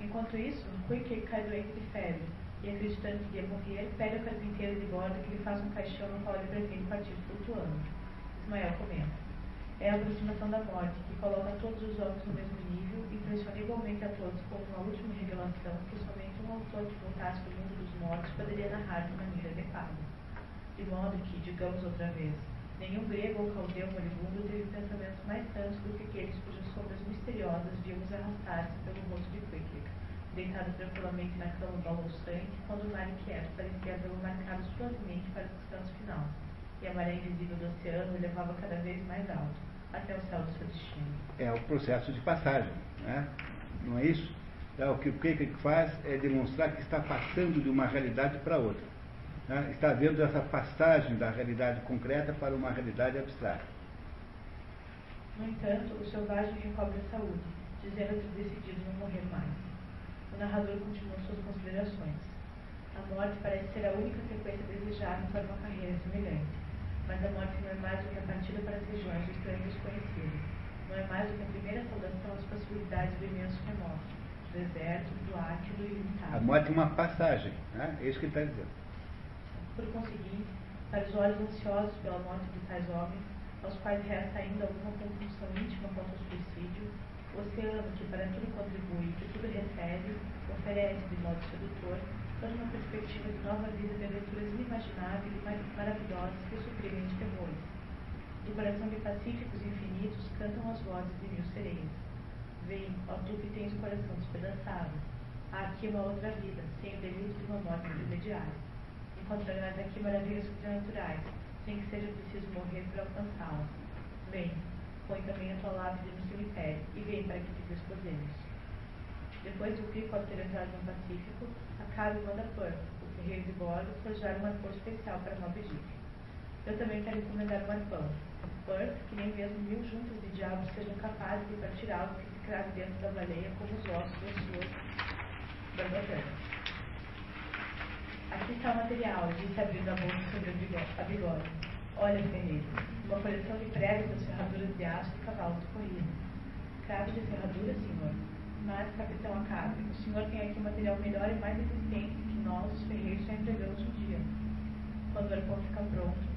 Enquanto isso, Quick cai doente de febre e, acreditando que ia morrer, pede ao carpinteiro de bordo que lhe faça um caixão no qual ele pretende partir flutuando. Ismael comenta. É a aproximação da morte, que coloca todos os homens no mesmo nível e pressiona igualmente a todos como uma última revelação que somente um autor que voltasse do mundo dos mortos poderia narrar de maneira adequada. De modo que, digamos outra vez, nenhum grego ou caldeu moribundo teve pensamentos mais santos do que aqueles cujas sombras misteriosas vimos arrastar-se pelo rosto de Quicklick deitado tranquilamente na cama balançante, quando o mar inquieto parecia havê-lo marcado suavemente para o descanso final, e a maré invisível do oceano o levava cada vez mais alto, até o céu do seu destino. É o processo de passagem, né? não é isso? É, o que o Kierkegaard faz é demonstrar que está passando de uma realidade para outra. Né? Está vendo essa passagem da realidade concreta para uma realidade abstrata. No entanto, o selvagem recobre a saúde, dizendo ter decidido não morrer mais. O narrador continua suas considerações. A morte parece ser a única sequência desejada para uma carreira semelhante. Mas a morte não é mais do que a partida para as regiões do estranho desconhecido. Não é mais do que a primeira saudação às possibilidades do imenso remoto, do deserto, do áquido e ilimitado. A morte é uma passagem, né? é isso que ele está dizendo. Por conseguinte, para os olhos ansiosos pela morte de tais homens, aos quais resta ainda alguma compulsão íntima contra o suicídio, o oceano, que para tudo contribui, que tudo recebe, oferece de modo sedutor toda uma perspectiva de nova vida de aventuras inimagináveis e maravilhosas que suprimem os temores. Do coração de pacíficos infinitos cantam as vozes de mil sereias. Vem, ó tu que tens o coração despedaçado. Há aqui uma outra vida, sem o delito de uma morte intermediária. Encontrarás aqui maravilhas sobrenaturais, sem que seja preciso morrer para alcançá-las. Vem, põe também a tua lápide no cemitério e vem para que te desposemos. Depois do pico ter entrado no Pacífico, Acabe manda Purr, o ferreiro de bordo, forjar um arpão especial para Moby Dick. Eu também quero encomendar um arpão. Purr, que nem mesmo mil juntas de diabos sejam capazes de partir algo que se crave dentro da baleia como os ossos das suas barbatanas. Aqui está o material, disse abrindo a bolsa sobre a bigode. Olha, ferreiro, uma coleção de pregos das ferraduras de aço de cavalos de corrida. Crave de ferradura, senhor. Mas, capitão Acabe, o senhor tem aqui material melhor e mais resistente que nós, os ferreiros, só empregamos um dia. Quando o arpão fica pronto,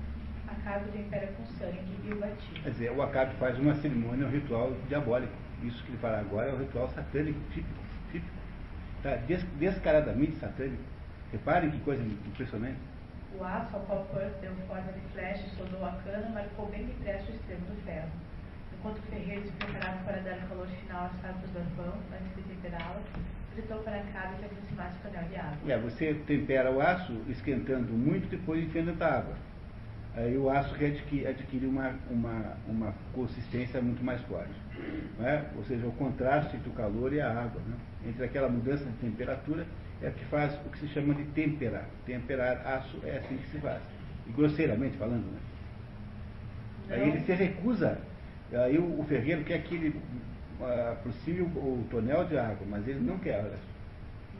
Acabe tempera com sangue e o batiza. Quer dizer, o Acabe faz uma cerimônia, um ritual diabólico. Isso que ele fala agora é o ritual satânico, típico. típico. Tá des descaradamente satânico. Reparem que coisa impressionante. O aço ao qual Perth deu forma de flecha e soldou a cana marcou bem depressa o extremo do ferro. Enquanto o ferreiro se preparava para dar o calor final às farpas do pão, antes de temperá-las, gritou para a cara que aproximasse o canal de água. É, você tempera o aço esquentando muito, depois enfia dentro da água. Aí o aço adquire, adquire uma, uma, uma consistência muito mais forte. É? Ou seja, o contraste entre o calor e a água. Né? Entre aquela mudança de temperatura é que faz o que se chama de temperar. Temperar aço é assim que se faz. E grosseiramente falando, né? Aí ele se recusa, aí o, o ferreiro quer que ele uh, aproxime o, o, tonel de água, mas ele não quer. Olha.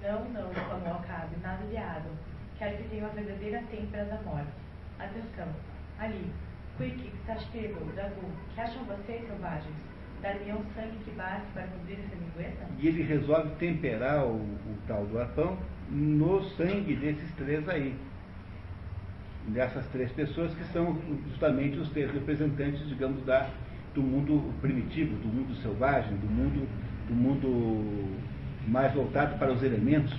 Não, não, exclamou Acabe, nada de água. Quero que tenha uma verdadeira têmpera da morte. Atenção, ali, Quick, Tastego, Dagu, que acham vocês, selvagens? Um sangue que baste para cobrir essa lingueta? E ele resolve temperar o, o tal do arpão no sangue desses três aí. Dessas três pessoas que são justamente os três representantes, digamos, da, do mundo primitivo, do mundo selvagem, do mundo, do mundo mais voltado para os elementos.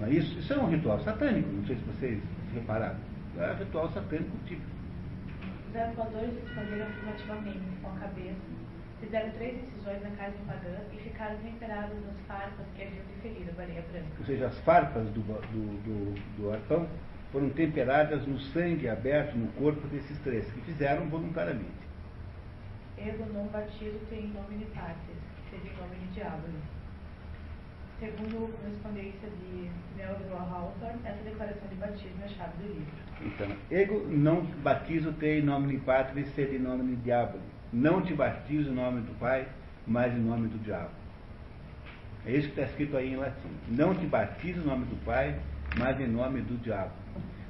Não é isso? Isso é um ritual satânico, não sei se vocês repararam. É um ritual satânico típico. Os arpoadores responderam afirmativamente, com a cabeça, fizeram três incisões na carne pagã e ficaram temperados nas farpas que haviam deferido a baleia branca. Ou seja, as farpas do, do, do, do arpão foram temperadas no sangue aberto no corpo desses três, que fizeram voluntariamente. Ego non batido tem nome de partes, seria nome de diabo. Segundo a correspondência de Melville Hawthorne, essa declaração de batismo é a chave do livro. Então, ego não batizo te em nome de pátria, sed de diabo. Não te batizo em nome do Pai, mas em nome do diabo. É isso que está escrito aí em latim. Não te batizo em nome do Pai, mas em nome do diabo.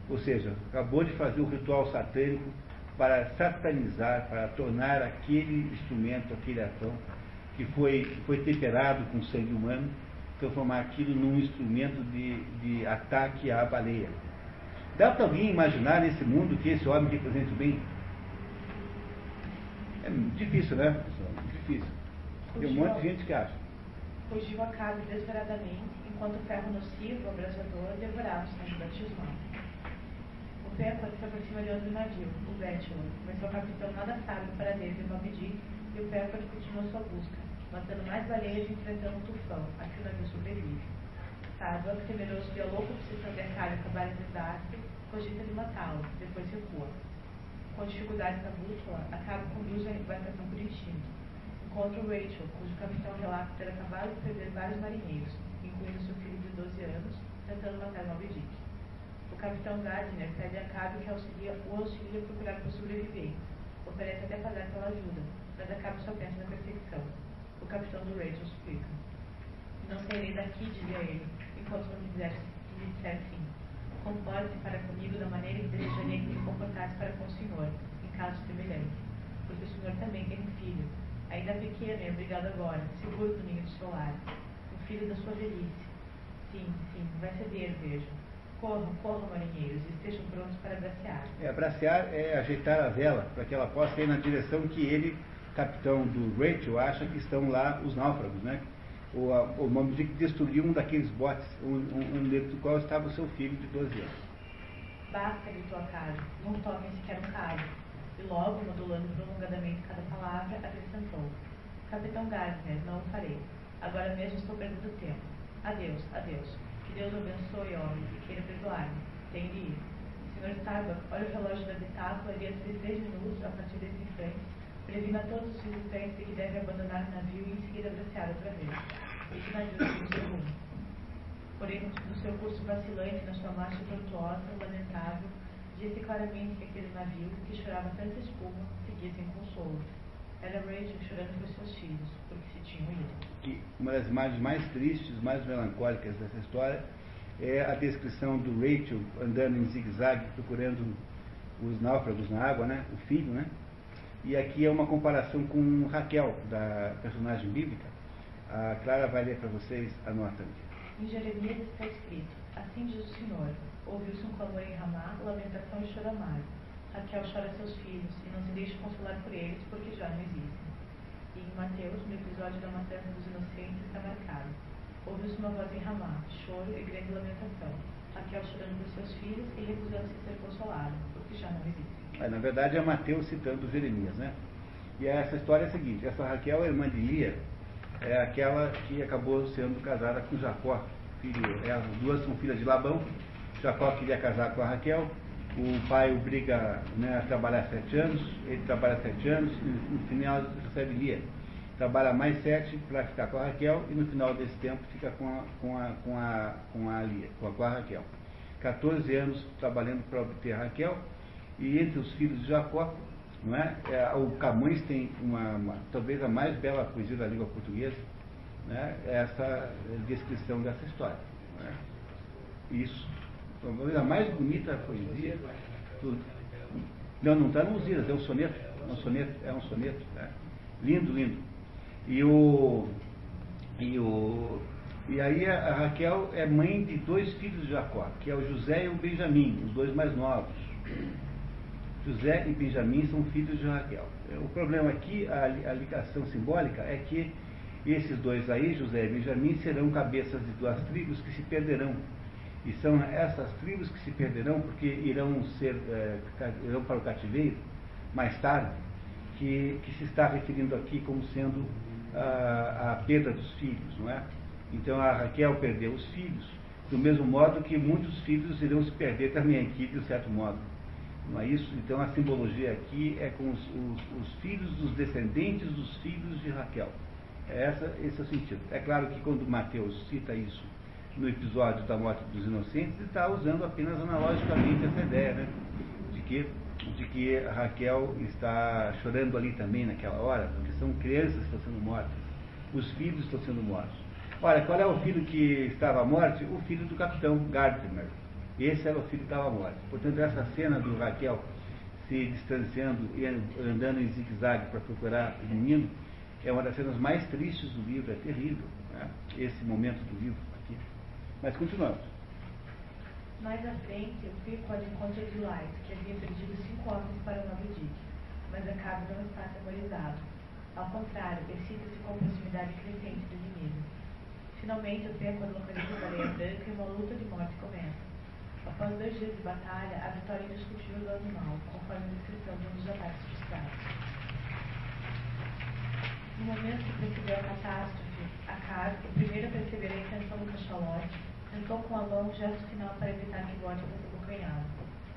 Ou seja, acabou de fazer o ritual satânico para satanizar, para tornar aquele instrumento, aquele ação que foi, foi temperado com sangue humano, transformar aquilo num instrumento de, de ataque à baleia. Dá para alguém imaginar nesse mundo que esse homem representa bem? É difícil, né, pessoal? Difícil. Tem um monte de gente que acha. Fugiu a casa desesperadamente, enquanto o ferro nocivo, abrasador, devorava o sangue batismal. O Pepper se aproxima de outro navio, o Bachelor, mas seu capitão nada sabe para dele de Moby Dick e o Pepper continua sua busca, matando mais baleias e enfrentando um tufão, a que o navio sobrevive. Sábado, temeroso de a louca obsessão de Akari acabar em desastre, cogita de matá-lo, depois recua. Com dificuldades na bússola, acaba conduz a embarcação por instinto. Encontra o Rachel, cujo capitão relata ter acabado de perder vários marinheiros, incluindo seu filho de 12 anos, tentando matar Moby Dick. O capitão Gardner pede a Cabe que auxilia, o auxilie a procurar por sobreviventes. Oferece até pagar pela ajuda, mas a Cabe só pensa na perseguição. O capitão do Rachel explica. Não sairei daqui, dizia ele, enquanto não me disser, me disser sim. Comporte-se para comigo da maneira que desejaria que me comportasse para com o senhor, em caso semelhante. Porque o senhor também tem um filho, ainda pequeno e obrigado agora, seguro no ninho do seu lar. Um filho da sua velhice. Sim, sim, vai ceder, vejo. Corram, corram, marinheiros, e estejam prontos para abracear. É, abracear é ajeitar a vela, para que ela possa ir na direção que ele, capitão do Rachel, acha que estão lá os náufragos, né? O, a, o Moby Dick destruiu um daqueles botes, um, um, dentro do qual estava o seu filho de 12 anos. Basta, gritou a Caro, não tomem sequer um calho. E logo, modulando prolongadamente cada palavra, acrescentou. Capitão Gardner, não o farei. Agora mesmo estou perdendo tempo. Adeus, adeus. Que Deus abençoe, homem, e queira perdoar-me. Tenho de ir. Senhor Starbuck, olha o relógio da bitácula antes de três minutos, a partir desse instante, previna todos os visitantes de que devem abandonar o navio e em seguida abraçar outra vez. Navio seguiu seu rumo. Porém, no seu curso vacilante, na sua marcha tortuosa, lamentável, disse claramente que aquele navio, que chorava tanta espuma, seguia sem consolo. Era Rachel chorando por seus filhos, porque se tinham ido. Uma das imagens mais tristes, mais melancólicas dessa história é a descrição do Rachel andando em zigue-zague, procurando os náufragos na água, né? o filho, né? E aqui é uma comparação com Raquel, da personagem bíblica. A Clara vai ler para vocês a nota. Em Jeremias está escrito: Assim diz o Senhor: Ouviu-se um clamor em Ramá, lamentação e choro amargo. Raquel chora seus filhos e não se deixa consolar por eles, porque já não existem. E em Mateus, no episódio da matança dos inocentes, está marcado: Ouviu-se uma voz em Ramá, choro e grande lamentação. Raquel chorando por seus filhos e recusando-se ser consolada, porque já não existem. É, na verdade é Mateus citando Jeremias, né? E essa história é a seguinte, essa Raquel, a irmã de Lia, é aquela que acabou sendo casada com Jacó. Filho, é, as duas são filhas de Labão. Jacó queria casar com a Raquel. O pai obriga né, a trabalhar sete anos. Ele trabalha sete anos no final recebe Lia. Trabalha mais sete para ficar com a Raquel e no final desse tempo fica com a, com a, com a, com a Lia, com a, com a Raquel. 14 anos trabalhando para obter Raquel. E entre os filhos de Jacó, não é? é o Camões tem uma, uma, talvez a mais bela poesia da língua portuguesa, né? essa descrição dessa história. É? Isso. Talvez a mais bonita poesia. Não, não está no Lusíadas, é um soneto. É um soneto, é um soneto. Tá? Lindo, lindo. E o. E o. E aí a Raquel é mãe de dois filhos de Jacó, que é o José e o Benjamim, os dois mais novos. José e Benjamim são filhos de Raquel. O problema aqui, a, a ligação simbólica, é que esses dois aí, José e Benjamim, serão cabeças de duas tribos que se perderão. E são essas tribos que se perderão porque irão, ser, é, irão para o cativeiro mais tarde, que, que se está referindo aqui como sendo a, a perda dos filhos, não é? Então a Raquel perdeu os filhos, do mesmo modo que muitos filhos irão se perder também aqui, de um certo modo. Não é isso? Então a simbologia aqui é com os, os, os filhos dos descendentes dos filhos de Raquel. É essa, esse é o sentido. É claro que quando Mateus cita isso no episódio da morte dos inocentes, ele está usando apenas analogicamente essa ideia, né? De que, de que Raquel está chorando ali também naquela hora, porque são crianças que estão sendo mortas, os filhos estão sendo mortos. Olha, qual é o filho que estava à morte? O filho do capitão Gardner. Esse era o filho que estava à morte. Portanto, essa cena do Raquel se distanciando e andando em zigue-zague para procurar o menino é uma das cenas mais tristes do livro, é terrível, né? esse momento do livro aqui. Mas continuamos. Mais à frente, eu fui ao encontro de Light, que havia perdido cinco homens para o Dick, mas acaba não está atemorizado. Ao contrário, excita-se com a proximidade crescente do inimigo. Finalmente, o tempo localiza a Baleia Branca e uma luta de morte começa. Após dois dias de batalha, a vitória indiscutível do animal, conforme a descrição de um dos ataques frustrados. No momento que percebeu a catástrofe, a Car, o primeiro a perceber a intenção do cachalote, tentou com a mão um gesto final para evitar que Bode fosse abocanhado.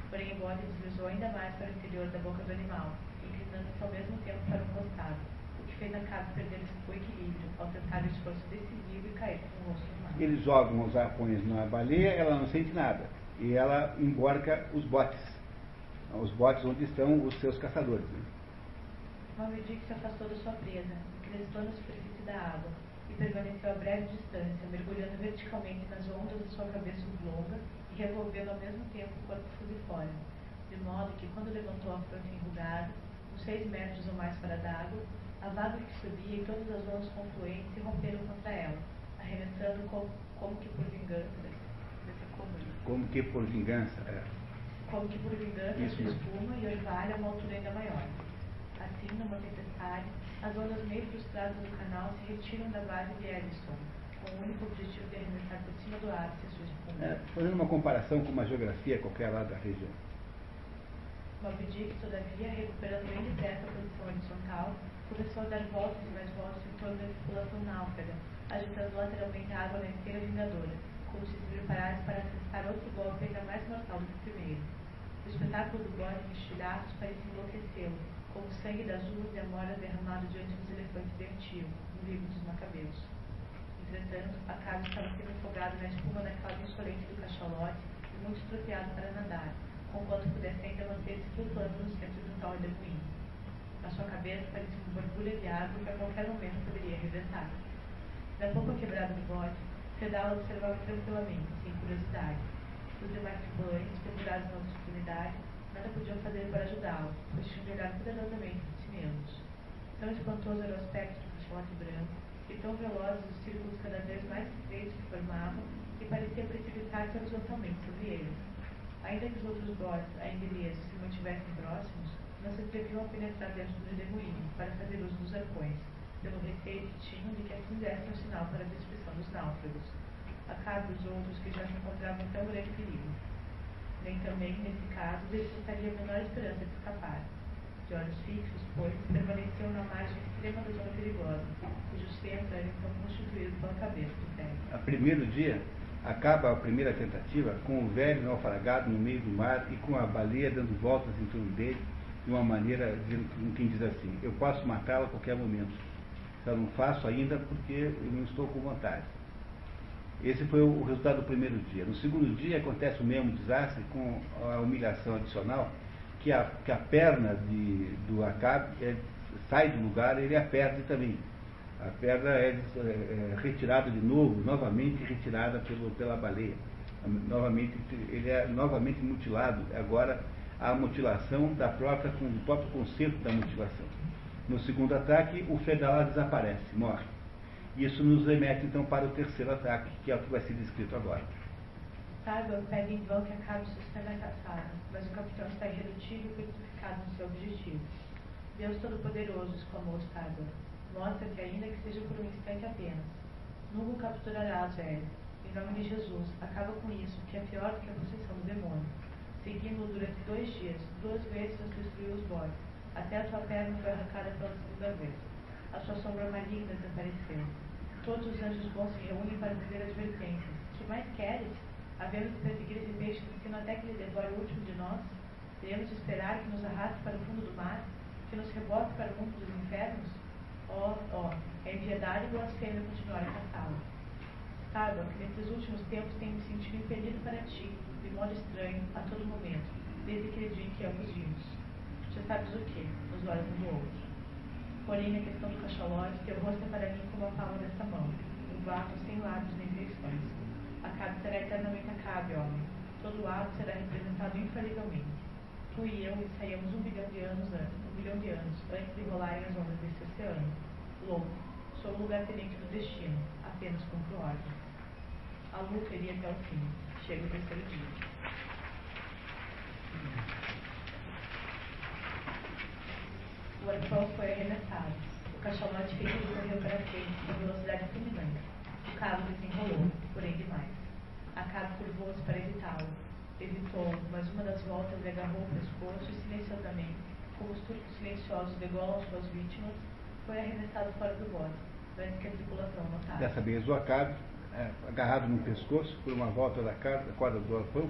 Porém, Bode deslizou ainda mais para o interior da boca do animal, inclinando-se ao mesmo tempo para um costado, o que fez a Car perder o equilíbrio ao tentar o esforço decisivo e cair com o rosto no mar. Eles jogam os arpões na baleia, ela não sente nada. E ela emborca os botes. Os botes onde estão os seus caçadores. Né? Moby Dick se afastou da sua presa, crestou na superfície da água e permaneceu a breve distância, mergulhando verticalmente nas ondas de sua cabeça longa e revolvendo ao mesmo tempo o corpo fusifório, de modo que quando levantou a fronte enrugada, uns seis metros ou mais para d'água, a vaga que subia e todas as ondas confluentes se romperam contra ela, arremessando como, como que por vingança. Como que por vingança, é. Como que por vingança Isso. se espuma e orvalha a uma altura ainda maior. Assim, numa tempestade, as ondas meio frustradas do canal se retiram da base de Edison, com o único objetivo de arremessar por cima do ápice sua espuma. É, fazendo uma comparação com uma geografia qualquer lá da região. Moby Dick, todavia, recuperando bem depressa a posição horizontal, começou a dar voltas e mais voltas em torno da tripulação náufraga, agitando lateralmente a água na esteira vingadora, como se se preparasse para assustar outro golpe ainda mais mortal do que o primeiro. O espetáculo do bode estilhaços parecia enlouquecê-lo, como o sangue das uvas e amoras derramado diante dos elefantes de Antio, no livro dos Macabeus. Entretanto, a casa estava sendo afogada na espuma daquela insolente do cachalote e muito estropiado para nadar, conquanto pudesse ainda manter-se flutuando no centro do tal de ruim. Na sua cabeça parecia uma borbulha de água que a qualquer momento poderia reventar. Da pouco quebrada do bode, Fedal observava tranquilamente, sem curiosidade. Os demais tripulantes, pendurados na obscuridade, nada podiam fazer para ajudá-lo, pois tinham olhar cuidadosamente por si. Tão espantoso era o aspecto do cachalote branco, e tão velozes os círculos cada vez mais estreitos que formavam, que parecia precipitar-se horizontalmente sobre eles. Ainda que os outros bodes, ainda ilesos, se mantivessem próximos, não se atreviam a penetrar dentro do redemoinho para fazer uso dos arpões, pelo receio que tinham de que assim dessem o sinal para a dos náufragos, a caso dos outros que já se encontravam tão grande perigo. Nem também, nesse caso, necessitaria a menor esperança de escapar. De olhos fixos, pois, permaneciam na margem extrema da zona perigosa, cujo centro era então constituído pela cabeça do velho. A primeiro dia, acaba a primeira tentativa com o velho naufragado no meio do mar e com a baleia dando voltas em torno dele de uma maneira em quem diz assim, eu posso matá-la a qualquer momento. Só não faço ainda porque eu não estou com vontade. Esse foi o resultado do primeiro dia. No segundo dia acontece o mesmo desastre com a humilhação adicional, que a, que a perna de, do Acabe é, sai do lugar e ele a perde também. A perna é, é, é retirada de novo, novamente retirada pelo, pela baleia. Novamente, ele é novamente mutilado. Agora a mutilação da própria, do próprio conceito da mutilação. No segundo ataque, o Fedala desaparece, morre. Isso nos remete então para o terceiro ataque, que é o que vai ser descrito agora. Saiba, pega em vão que acabe sustentando a caçada, mas o capitão está irredutível e petrificado no seu objetivo. Deus Todo-Poderoso, exclamou Stardor, mostra que ainda que seja por um instante apenas, nunca o capturarás, velho. Em nome de Jesus, acaba com isso, que é pior do que a possessão do demônio. Seguindo-o durante dois dias, duas vezes destruiu os bodes, até a tua perna foi arrancada pela segunda vez. A sua sombra maligna desapareceu. Todos os anjos bons se reúnem para dizer advertências. Que mais queres? Havemos de perseguir esse peixe destino até que ele devore o último de nós? Devemos esperar que nos arraste para o fundo do mar? Que nos rebote para o mundo dos infernos? Oh, oh, é impiedade e blasfêmia continuar a caçá-lo. Saiba que nesses últimos tempos tenho me sentido impelido para ti, de modo estranho, a todo momento, desde aquele dia em que ambos vimos. Sabes o que? Nos olhos um do outro. Porém, na questão do cachalote, teu rosto é para mim como a palma desta mão, um vaso sem lábios nem feições. Acabe será eternamente Acabe, homem. Todo ato será representado infalivelmente. Tu e eu ensaiamos um bilhão de anos antes, um bilhão de anos, antes de rolarem as ondas desse oceano. Louco, sou o lugar tenente do destino, apenas cumpro ordem. A luta iria até o fim. Chega o terceiro dia. O arpão foi arremessado. O cachalote ferido correu para frente com velocidade fulminante. O cabo desenrolou, porém demais. A cabo curvou-se para evitá-lo. Evitou, mas uma das voltas lhe agarrou o pescoço e silenciosamente, como os turcos silenciosos degolam suas vítimas, foi arremessado fora do bote, antes que a tripulação notasse. Dessa vez o acabe, é, agarrado no pescoço por uma volta da corda do arpão,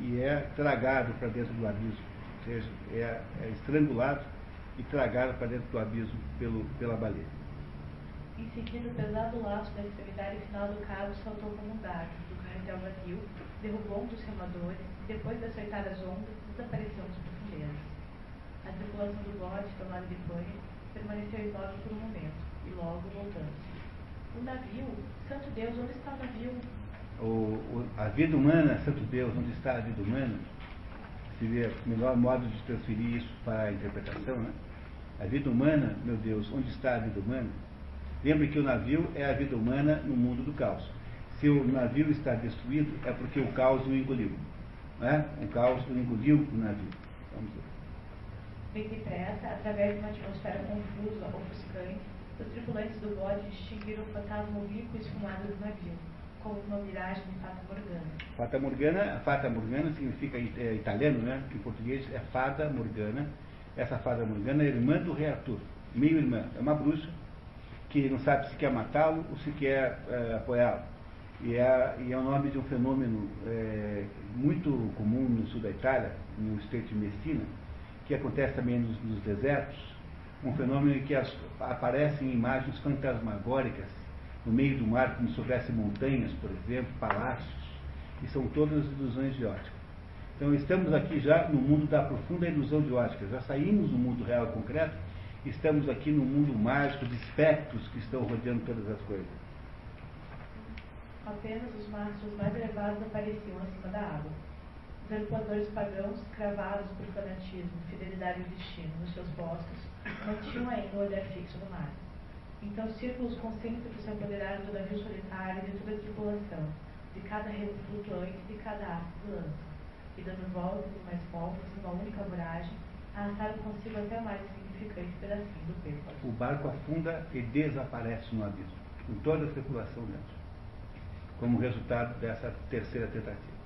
e é tragado para dentro do abismo, ou seja, é, é estrangulado e tragado para dentro do abismo pelo, pela baleia. Em seguida, o pesado laço da extremidade final do cabo saltou como um dardo do carretel vazio, derrubou um dos remadores e, depois de acertar as ondas, desapareceu nas profundezas. A tripulação do bote, tomada de pânico, permaneceu imóvel por um momento e logo voltando-se. O navio, santo Deus, onde está o navio? O, o, a vida humana, santo Deus, onde está a vida humana? Seria o melhor modo de transferir isso para a interpretação, né? A vida humana, meu Deus, onde está a vida humana? Lembre que o navio é a vida humana no mundo do caos. Se o navio está destruído, é porque o caos o engoliu. Né? O caos o engoliu o navio. Vamos ver. Bem depressa, através de uma atmosfera confusa, ofuscante, os tripulantes do bode distinguiram o fantasma oblíquo e esfumado do navio, como uma miragem de Fata Morgana. Fata Morgana, Fata Morgana significa é, italiano, né? Em português é Fada Morgana. Essa Fada Morgana é irmã do rei Arthur, meio irmã. É uma bruxa que não sabe se quer matá-lo ou se quer é, apoiá-lo. E é, e é o nome de um fenômeno é, muito comum no sul da Itália, no estreito de Messina, que acontece também nos, nos desertos, um fenômeno em que as, aparecem imagens fantasmagóricas no meio do mar, como se houvesse montanhas, por exemplo, palácios, e são todas ilusões de ótica. Então estamos aqui já no mundo da profunda ilusão de ótica, já saímos do mundo real e concreto, estamos aqui no mundo mágico de espectros que estão rodeando todas as coisas. Apenas os mastros mais elevados apareciam acima da água. Os arpoadores pagãos, cravados por fanatismo, fidelidade e destino nos seus postos, mantinham ainda o olhar fixo no mar. Então círculos concêntricos se apoderaram do navio solitário e de toda a tripulação, de cada remo flutuante e de cada haste de lança, e dando voltas e mais voltas numa única voragem, arrastaram consigo até mais insignificante pedacinho do pêssaro. O barco afunda e desaparece no abismo, com toda a tripulação dentro, como resultado dessa terceira tentativa.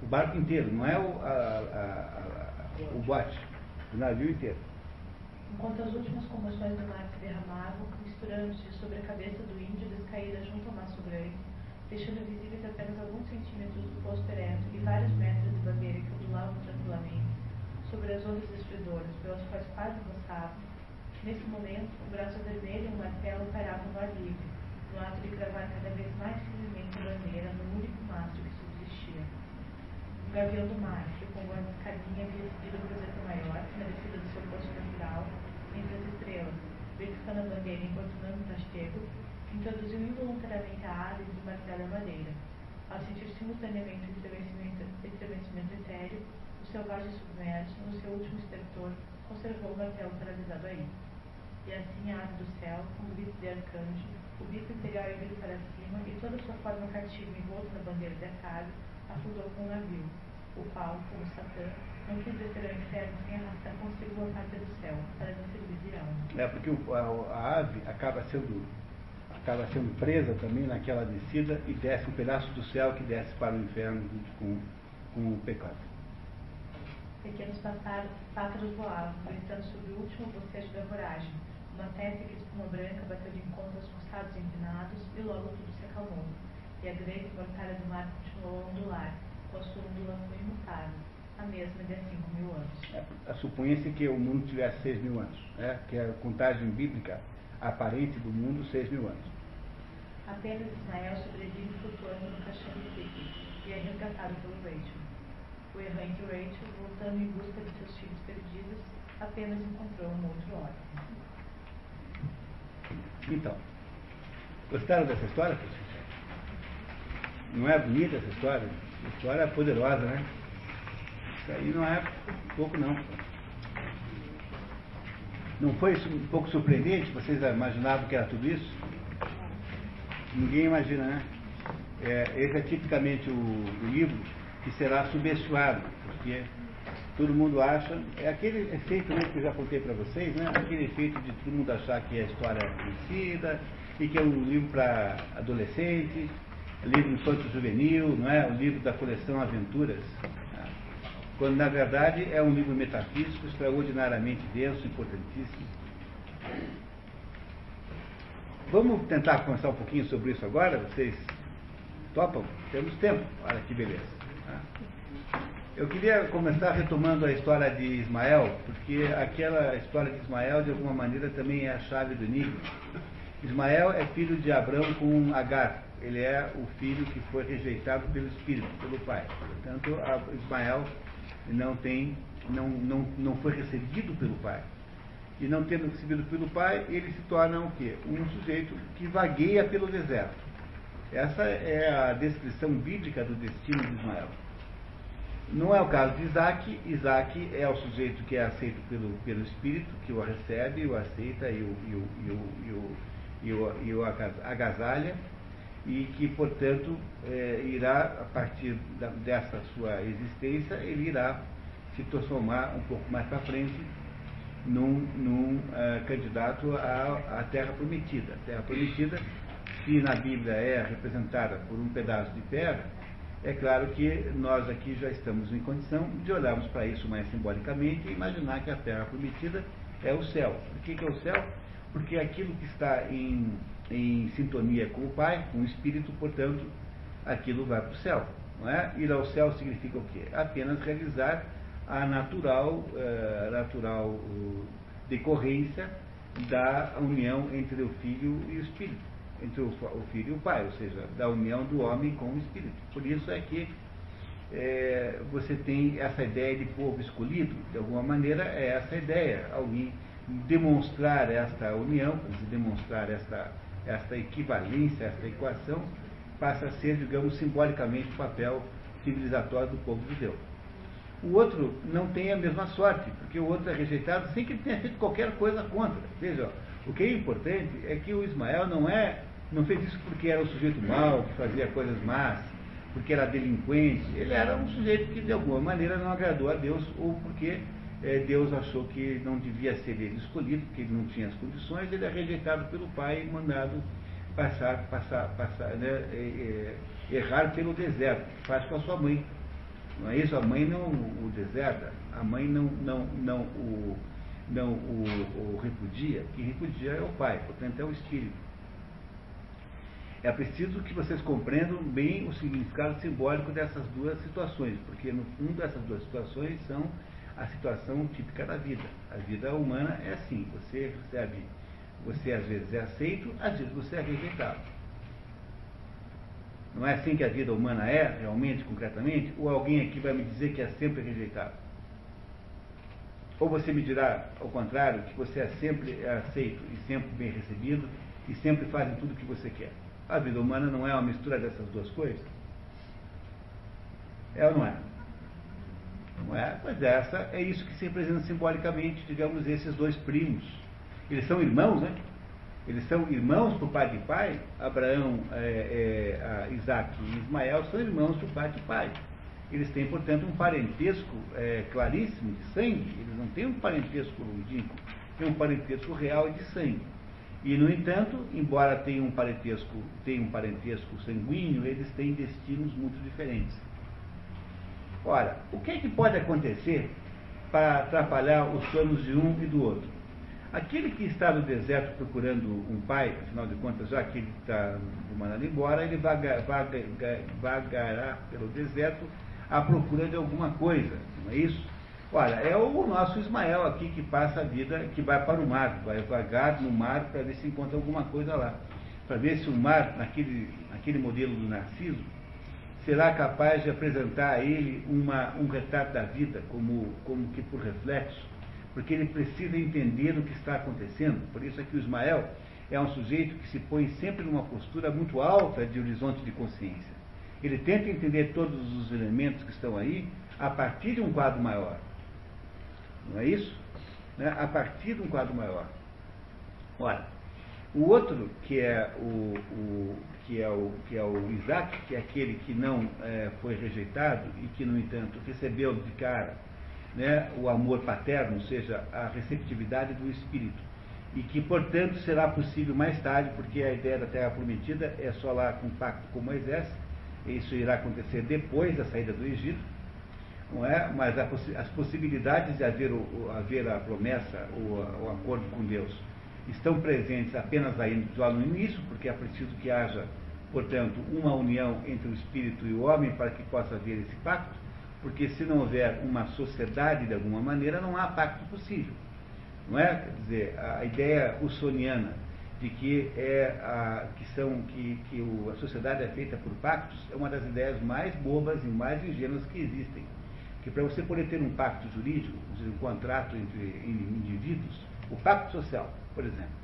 O barco inteiro, não é o, a, a, a, o bote, o navio inteiro. Enquanto as últimas comoções do mar se derramavam, misturando-se sobre a cabeça do índio descaída junto ao maço grande, deixando visíveis apenas alguns centímetros do posto ereto e vários metros de bandeira que ondulavam tranquilamente sobre as ondas destruidoras, pelas quais quase roçavam. Nesse momento, um braço vermelho e um martelo paravam no ar livre, no ato de cravar cada vez mais firmemente a bandeira no único mastro que subsistia. O gavião do mar, que com de escadinha havia seguido o projeto maior, na descida do seu posto natural, entre as estrelas, verificando a bandeira importunando o tastego, introduziu involuntariamente a asa e desmartelha a madeira. Ao sentir simultaneamente o estremecimento, estremecimento etéreo, o selvagem submerso, no seu último estertor, conservou o martelo paralisado aí. e assim a ave do céu, como vice de arcanjo, o bico imperial erguido para cima e toda sua forma cativa envolta na bandeira de Acabe, afundou com o navio, o qual, como Satã, não quis descer ao inferno sem arrastar consigo uma parte do céu, para não servir de alma. É, porque o, a, a ave acaba sendo acaba sendo presa também naquela descida e desce um pedaço do céu que desce para o inferno junto com, com o pecado. Pequenos pássaros, pássaros voavam, gritando sobre o último bocejo da voragem. Uma testa que espuma branca bateu de encontro aos costados empinados e logo tudo se acalmou. E a grande mortalha do mar continuou a ondular, com a sua imutável, a mesma de há cinco mil anos. É, Supunha-se que o mundo tivesse seis mil anos, né? que a contagem bíblica aparente do mundo, seis mil anos. Apenas Ismael sobrevive flutuando no caixão de Pique e é resgatado pelo Rachel. O errante Rachel, voltando em busca de seus filhos perdidos, apenas encontrou um outro órfão. Então, gostaram dessa história, professor? Não é bonita essa história? A história é poderosa, né? Isso aí não é pouco não. Não foi um pouco surpreendente? Vocês imaginavam que era tudo isso? Ninguém imagina, né? É, esse é tipicamente o, o livro que será subestimado, porque todo mundo acha, é aquele efeito né, que eu já contei para vocês, né? aquele efeito de todo mundo achar que a história é conhecida e que é um livro para adolescentes, livro infanto juvenil, não é? O livro da coleção Aventuras. Quando na verdade é um livro metafísico extraordinariamente denso, importantíssimo. Vamos tentar conversar um pouquinho sobre isso agora? Vocês topam? Temos tempo. Olha que beleza. Eu queria começar retomando a história de Ismael, porque aquela história de Ismael, de alguma maneira, também é a chave do enigma. Ismael é filho de Abraão com Agar. Ele é o filho que foi rejeitado pelo Espírito, pelo pai. Portanto, Ismael não, tem, não, não, não foi recebido pelo pai e não tendo recebido pelo pai, ele se torna o quê? Um sujeito que vagueia pelo deserto. Essa é a descrição bíblica do destino de Ismael. Não é o caso de Isaac. Isaac é o sujeito que é aceito pelo, pelo Espírito, que o recebe, o aceita e o, e o, e o, e o, e o, e o agasalha, e que, portanto, é, irá, a partir da, dessa sua existência, ele irá se transformar um pouco mais para frente num, num uh, candidato à, à Terra Prometida. A Terra Prometida, se na Bíblia é representada por um pedaço de terra, é claro que nós aqui já estamos em condição de olharmos para isso mais simbolicamente e imaginar que a Terra Prometida é o céu. Por que, que é o céu? Porque aquilo que está em, em sintonia com o Pai, com o Espírito, portanto, aquilo vai para o céu. Não é? Ir ao céu significa o quê? Apenas realizar a natural, uh, natural uh, decorrência da união entre o Filho e o Espírito, entre o, o, Filho e o Pai, ou seja, da união do homem com o Espírito. Por isso é que é, você tem essa ideia de povo escolhido, de alguma maneira é essa ideia, alguém demonstrar esta união, demonstrar esta, esta equivalência, esta equação, passa a ser, digamos, simbolicamente o papel civilizatório do povo de Deus o outro não tem a mesma sorte, porque o outro é rejeitado sem que ele tenha feito qualquer coisa contra. Veja, o que é importante é que o Ismael não é, não fez isso porque era um sujeito mau, que fazia coisas más, porque era delinquente. Ele era um sujeito que de alguma maneira não agradou a Deus, ou porque Deus achou que não devia ser ele escolhido, porque ele não tinha as condições, ele é rejeitado pelo pai e mandado passar, passar, passar, né, é, é, errar pelo deserto, faz com a sua mãe. Não é isso? A mãe não o deserta, a mãe não, não, não, o, não o, o repudia, quem repudia é o pai, portanto é o espírito. É preciso que vocês compreendam bem o significado simbólico dessas duas situações, porque no fundo essas duas situações são a situação típica da vida. A vida humana é assim, você recebe, você às vezes é aceito, às vezes você é rejeitado. Não é assim que a vida humana é, realmente, concretamente? Ou alguém aqui vai me dizer que é sempre rejeitado? Ou você me dirá, ao contrário, que você é sempre aceito e sempre bem recebido e sempre faz tudo o que você quer? A vida humana não é uma mistura dessas duas coisas? É ou não é? Não é? Pois essa é isso que se representa simbolicamente, digamos, esses dois primos. Eles são irmãos, né? Eles são irmãos por pai de pai. Abraão, é, é, Isaac e Ismael são irmãos por pai de pai. Eles têm, portanto, um parentesco é, claríssimo de sangue. Eles não têm um parentesco longínquo, têm um parentesco real de sangue. E, no entanto, embora tenham um parentesco, tenham um parentesco sanguíneo, eles têm destinos muito diferentes. Ora, o que é que pode acontecer para atrapalhar os planos de um e do outro? Aquele que está no deserto procurando um pai, afinal de contas, já que ele está mandando embora, ele vaga, vaga, vagará pelo deserto à procura de alguma coisa, não é isso? Olha, é o nosso Ismael aqui que passa a vida, que vai para o mar, vai vagar no mar para ver se encontra alguma coisa lá. Para ver se o mar, naquele, naquele modelo do Narciso, será capaz de apresentar a ele uma, um retrato da vida, como, como que por reflexo, porque ele precisa entender o que está acontecendo. Por isso é que o Ismael é um sujeito que se põe sempre numa postura muito alta de horizonte de consciência. Ele tenta entender todos os elementos que estão aí a partir de um quadro maior. Não é isso? Né? A partir de um quadro maior. Ora, o outro, que é o, o, que é o, que é o Isaac, que é aquele que não é, foi rejeitado e que, no entanto, recebeu de cara né, o amor paterno, ou seja, a receptividade do Espírito. E que, portanto, será possível mais tarde, porque a ideia da Terra Prometida é só lá com pacto com Moisés, isso irá acontecer depois da saída do Egito, não é? mas as possibilidades de haver, o, haver a promessa, o acordo com Deus, estão presentes apenas aí no início, porque é preciso que haja, portanto, uma união entre o espírito e o homem para que possa haver esse pacto, porque se não houver uma sociedade de alguma maneira, não há pacto possível. Não é? Quer dizer, a ideia ussoniana de que, é a, que, são, que, que o, a sociedade é feita por pactos é uma das ideias mais bobas e mais ingênuas que existem que para você poder ter um pacto jurídico, um contrato entre indivíduos, o pacto social, por exemplo,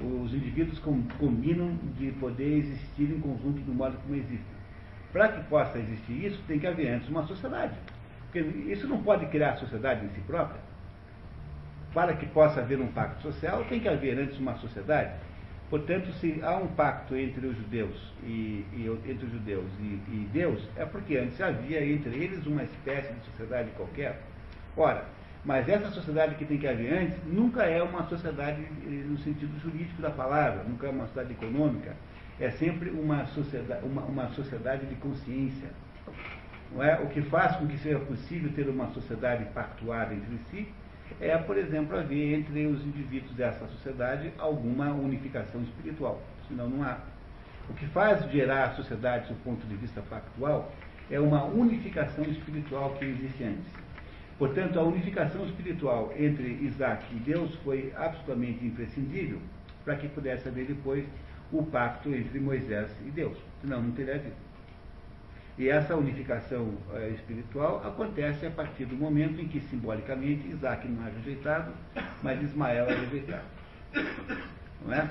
os indivíduos combinam de poder existir em conjunto do modo como existem. Para que possa existir isso, tem que haver antes uma sociedade. Porque isso não pode criar a sociedade em si própria. Para que possa haver um pacto social, tem que haver antes uma sociedade. Portanto, se há um pacto entre os judeus e, e entre os judeus e, e, Deus, é porque antes havia entre eles uma espécie de sociedade qualquer. Ora, mas essa sociedade que tem que haver antes nunca é uma sociedade eh, no sentido jurídico da palavra, nunca é uma sociedade econômica, é sempre uma sociedade, uma, uma sociedade de consciência. Não é? O que faz com que seja possível ter uma sociedade pactuada entre si é, por exemplo, haver entre os indivíduos dessa sociedade alguma unificação espiritual. Senão não há. O que faz gerar a sociedade, do ponto de vista factual, é uma unificação espiritual que existe antes. Portanto, a unificação espiritual entre Isaac e Deus foi absolutamente imprescindível para que pudesse haver depois o pacto entre Moisés e Deus. Senão não teria havido. E essa unificação é, espiritual acontece a partir do momento em que, simbolicamente, Isaac não é rejeitado, mas Ismael é rejeitado. Não é?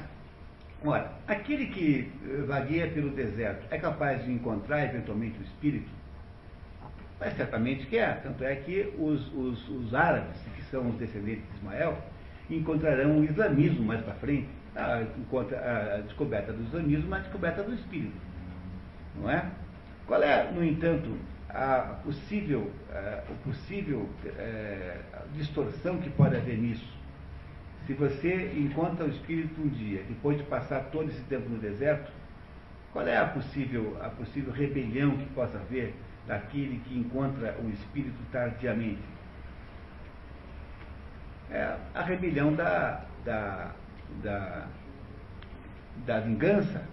Ora, aquele que eh, vagueia pelo deserto é capaz de encontrar eventualmente o espírito? Mas certamente que é. Tanto é que os, os, os árabes, que são os descendentes de Ismael, encontrarão o islamismo mais para frente. A, a, a descoberta do islamismo, a descoberta do espírito. Não é? Qual é, no entanto, a possível, a, possível é, distorção que pode haver nisso? Se você encontra o Espírito um dia, depois de passar todo esse tempo no deserto, qual é a possível, a possível rebelião que possa haver daquele que encontra o Espírito tardiamente? É a rebelião da, da, da, da vingança,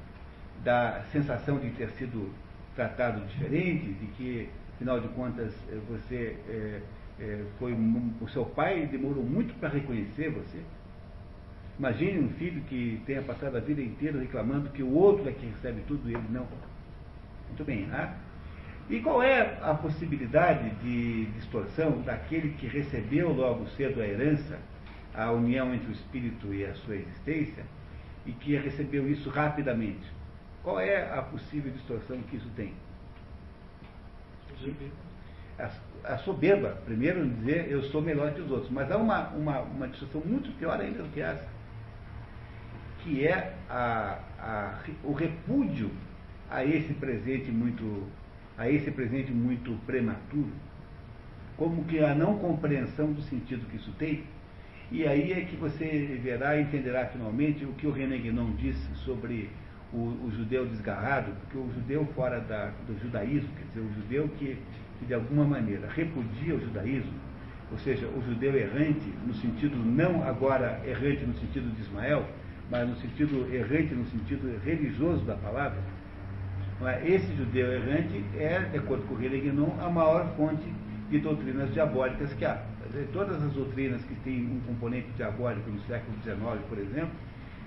da sensação de ter sido tratado diferente, de que, afinal de contas, eh, você é, é, foi. O seu pai demorou muito para reconhecer você. Imagine um filho que tenha passado a vida inteira reclamando que o outro é que recebe tudo e ele não. Muito bem, né? E qual é a possibilidade de distorção daquele que recebeu logo cedo a herança, a união entre o espírito e a sua existência, e que recebeu isso rapidamente? Qual é a possível distorção que isso tem? A, a soberba, primeiro dizer eu sou melhor que os outros, mas há uma, uma, uma distorção muito pior ainda do que essa. que é a, a, o repúdio a esse presente muito a esse presente muito prematuro, como que a não compreensão do sentido que isso tem. E aí é que você verá e entenderá finalmente o que o René Guénon disse sobre o, o, judeu desgarrado, porque o judeu fora da, do judaísmo, quer dizer, o judeu que, que de alguma maneira repudia o judaísmo, ou seja, o judeu errante, no sentido não agora errante no sentido de Ismael, mas no sentido errante no sentido religioso da palavra? Esse judeu errante é, de acordo com Guénon, a maior fonte de doutrinas diabólicas que há. Todas as doutrinas que têm um componente diabólico no século XIX, por exemplo,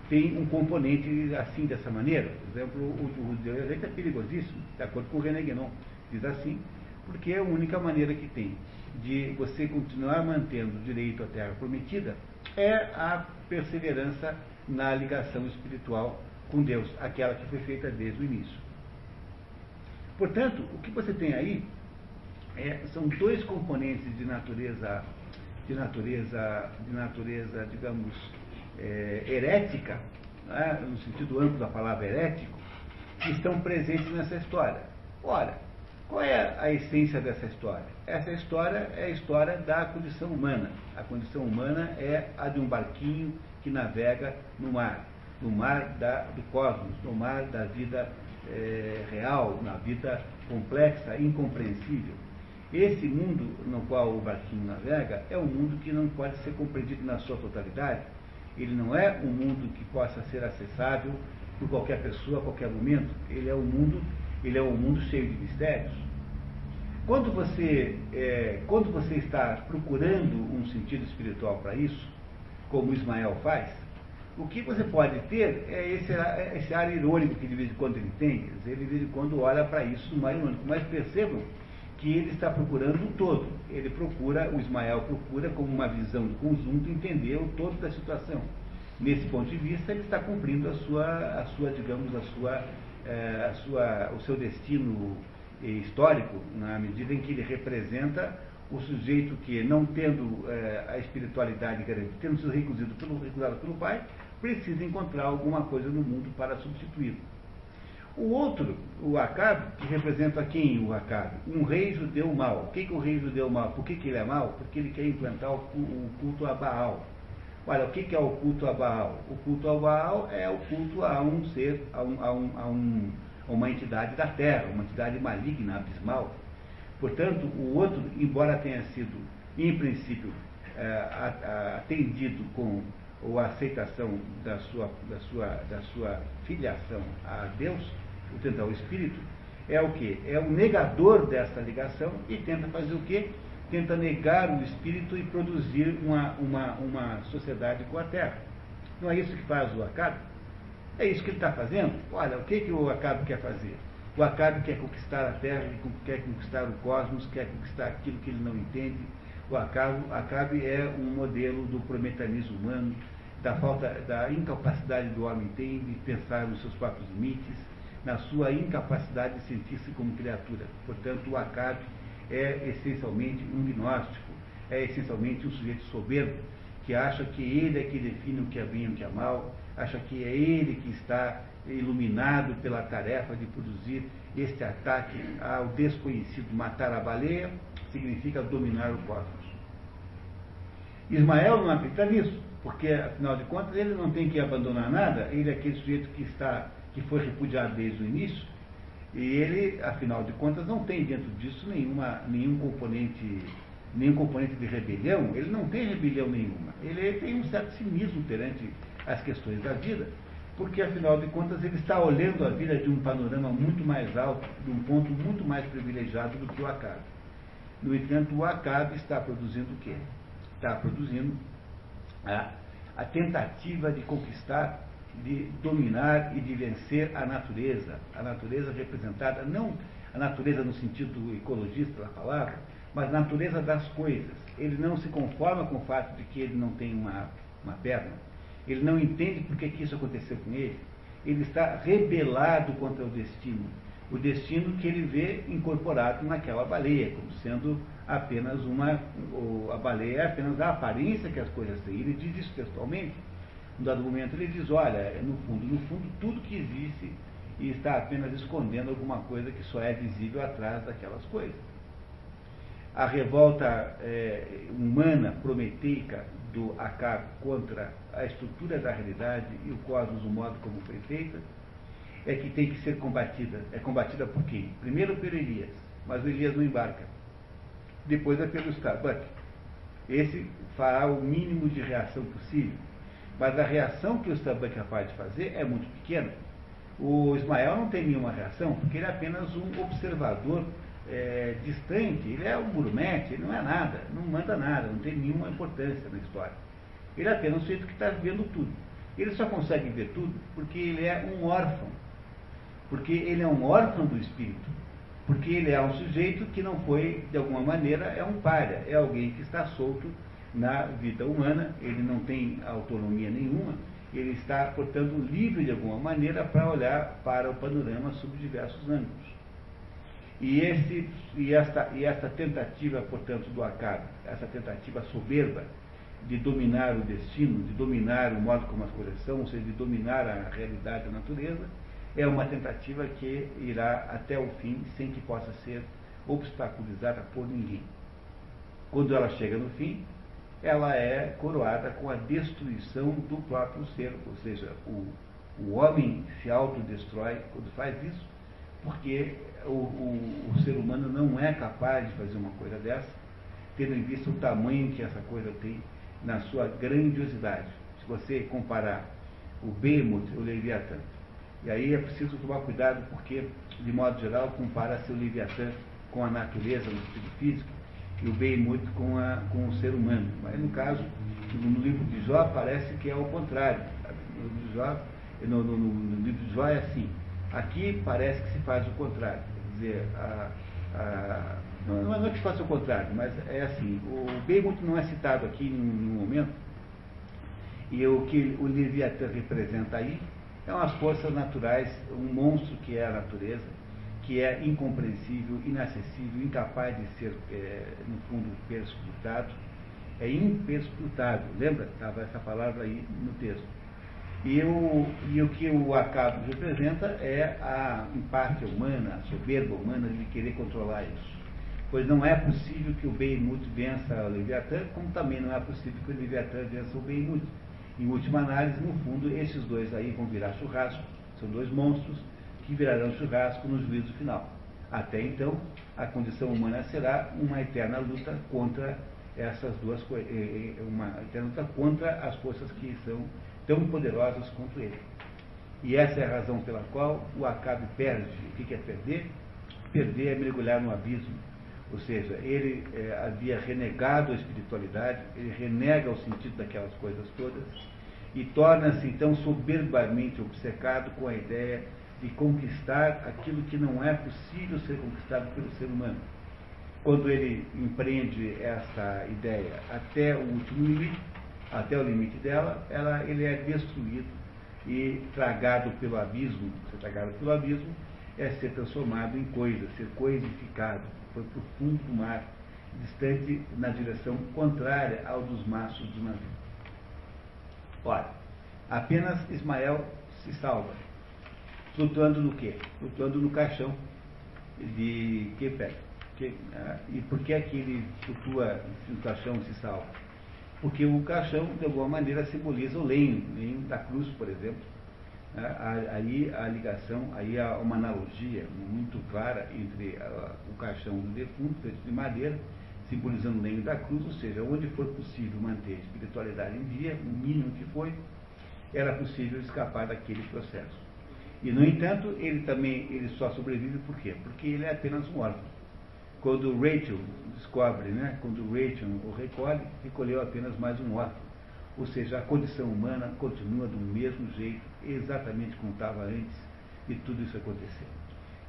tem um componente assim, dessa maneira. Por exemplo, o, judeu errante é perigosíssimo, de acordo com René Guénon. Diz assim, porque é a única maneira que tem de você continuar mantendo o direito à terra prometida é a perseverança na ligação espiritual com Deus, aquela que foi feita desde o início. Portanto, o que você tem aí é, são dois componentes de natureza, de natureza, de natureza, digamos, é, herética, né, no sentido amplo da palavra herético, que estão presentes nessa história. Ora, qual é a essência dessa história? Essa história é a história da condição humana. A condição humana é a de um barquinho que navega no mar, no mar da, do cosmos, no mar da vida é, real, na vida complexa, incompreensível. Esse mundo no qual o barquinho navega é um mundo que não pode ser compreendido na sua totalidade. Ele não é um mundo que possa ser acessável por qualquer pessoa a qualquer momento. Ele é um mundo, ele é um mundo cheio de mistérios. Quando você, é, quando você está procurando um sentido espiritual para isso, como Ismael faz, o que você pode ter é esse, é esse ar irônico que de vez em quando ele tem. Ele de vez em quando olha para isso no ar irônico. Mas percebam que ele está procurando o todo. Ele procura, o Ismael procura, como uma visão do conjunto, entender o todo da situação. Nesse ponto de vista, ele está cumprindo a sua, a sua digamos, a sua, é, a sua, o seu destino histórico, na medida em que ele representa o sujeito que, não tendo é, a espiritualidade garantida, tendo sido recusado pelo, recusado pelo pai, precisa encontrar alguma coisa no mundo para substituí-lo. O outro, o Acabe, que representa quem o Acabe? Um rei judeu mau. O que, que o rei judeu mau? Por que, que ele é mau? Porque ele quer implantar o, culto a Baal. Olha, o que, que é o culto a Baal? O culto a Baal é o culto a um ser, a, um, a, um, a um, uma entidade da terra, uma entidade maligna, abismal. Portanto, o outro, embora tenha sido, em princípio, é, atendido com ou a aceitação da sua, da sua, da sua filiação a Deus, portanto ao Espírito, é o que? É o negador dessa ligação e tenta fazer o quê? Tenta negar o Espírito e produzir uma, uma, uma sociedade com a Terra. Não é isso que faz o Acabe? É isso que ele está fazendo? Olha, o que, que o Acabe quer fazer? O Acabe quer conquistar a Terra, quer conquistar o cosmos, quer conquistar aquilo que ele não entende. O Acabe, Acabe é um modelo do prometanismo humano, da falta, da incapacidade do homem tem de pensar nos seus próprios limites, na sua incapacidade de sentir-se como criatura. Portanto, o Acabe é essencialmente um gnóstico, é essencialmente um sujeito soberbo, que acha que ele é que define o que é bem e o que é mal, acha que é ele que está iluminado pela tarefa de produzir este ataque ao desconhecido. Matar a baleia significa dominar o cosmos. Ismael não acredita nisso porque afinal de contas ele não tem que abandonar nada, ele é aquele sujeito que está, que foi repudiado desde o início, e ele, afinal de contas, não tem dentro disso nenhuma, nenhum componente, nenhum componente de rebelião, ele não tem rebelião nenhuma. Ele tem um certo cinismo perante as questões da vida, porque afinal de contas ele está olhando a vida de um panorama muito mais alto, de um ponto muito mais privilegiado do que o Acabe. No entanto, o Acabe está produzindo o quê? Está produzindo a, a tentativa de conquistar, de dominar e de vencer a natureza. A natureza representada, não a natureza no sentido ecologista da palavra, mas a natureza das coisas. Ele não se conforma com o fato de que ele não tem uma, uma perna. Ele não entende por que isso aconteceu com ele. Ele está rebelado contra o destino. O destino que ele vê incorporado naquela baleia, como sendo apenas uma. a baleia é apenas a aparência que as coisas têm. Ele diz isso textualmente. No dado momento ele diz, olha, no fundo, no fundo, tudo que existe está apenas escondendo alguma coisa que só é visível atrás daquelas coisas. A revolta é, humana, prometeica do Acab contra a estrutura da realidade e o cosmos, o modo como foi feita, é que tem que ser combatida. É combatida por quem? Primeiro pelo Elias, mas o Elias não embarca. Depois é pelo Starbuck. Esse fará o mínimo de reação possível. Mas a reação que o Starbuck é capaz de fazer é muito pequena. O Ismael não tem nenhuma reação, porque ele é apenas um observador é, distante, ele é um gourmet, ele não é nada, não manda nada, não tem nenhuma importância na história. Ele é apenas um sujeito que está vendo tudo. Ele só consegue ver tudo porque ele é um órfão. Porque ele é um órfão do espírito. Porque ele é um sujeito que não foi, de alguma maneira, é um palha, é alguém que está solto na vida humana, ele não tem autonomia nenhuma, ele está, portanto, livre de alguma maneira para olhar para o panorama sob diversos ângulos. E, esse, e, esta, e esta tentativa, portanto, do acaso, essa tentativa soberba de dominar o destino, de dominar o modo como as coisas são, ou seja, de dominar a realidade da natureza, é uma tentativa que irá até o fim sem que possa ser obstaculizada por ninguém. Quando ela chega no fim, ela é coroada com a destruição do próprio ser, ou seja, o, o homem se autodestrói quando faz isso, porque o, o, o, ser humano não é capaz de fazer uma coisa dessa, tendo em vista o tamanho que essa coisa tem na sua grandiosidade. Se você comparar o Behemoth, o Leviatã, e aí é preciso tomar cuidado porque, de modo geral, compara-se o Leviatã com a natureza no sentido físico e o Behemoth com, a, com o ser humano. Mas no caso, no livro de Jó parece que é o contrário. No livro de Jó, no, no, no livro de Jó é assim. Aqui parece que se faz o contrário. Quer dizer, a, a, não, não é que se faça o contrário, mas é assim. O Behemoth não é citado aqui em nenhum momento. E o que o Leviatã representa aí são as forças naturais, um monstro que é a natureza, que é incompreensível, inacessível, incapaz de ser, é, no fundo, perscrutado. É imperscrutável. Lembra? Estava essa palavra aí no texto. E o, e o que o acaso representa é a empáfia humana, a soberba humana de querer controlar isso. Pois não é possível que o Behemoth vença o Leviatã, como também não é possível que o Leviatã vença o Behemoth. Em última análise, no fundo, esses dois aí vão virar churrasco, são dois monstros que virarão churrasco no juízo final. Até então, a condição humana será uma eterna luta contra essas duas coisas, uma eterna luta contra as forças que são tão poderosas quanto ele. E essa é a razão pela qual o Acabe perde. O que é perder? Perder é mergulhar no abismo. Ou seja, ele é, havia renegado a espiritualidade, ele renega o sentido daquelas coisas todas e torna-se então soberbamente obcecado com a ideia de conquistar aquilo que não é possível ser conquistado pelo ser humano. Quando ele empreende essa ideia até o último limite, até o limite dela, ela, ele é destruído e tragado pelo abismo. Ser tragado pelo abismo é ser transformado em coisa, ser coisificado foi para o fundo do mar, distante na direção contrária ao dos mastros do navio. Ora, apenas Ismael se salva. Flutuando no quê? Flutuando no caixão de Kefek. Que, ah, e por que é que ele flutua no caixão e se salva? Porque o caixão, de alguma maneira, simboliza o lenho, o lenho da cruz, por exemplo aí a ligação, aí há uma analogia muito clara entre o caixão do defunto, feito de madeira, simbolizando o lenho da cruz, ou seja, onde for possível manter a espiritualidade em dia, o mínimo que foi, era possível escapar daquele processo. E, no entanto, ele também ele só sobrevive por quê? Porque ele é apenas um órfão. Quando Rachel descobre, né, quando Rachel o recolhe, recolheu apenas mais um órfão. Ou seja, a condição humana continua do mesmo jeito, exatamente como estava antes de tudo isso acontecer.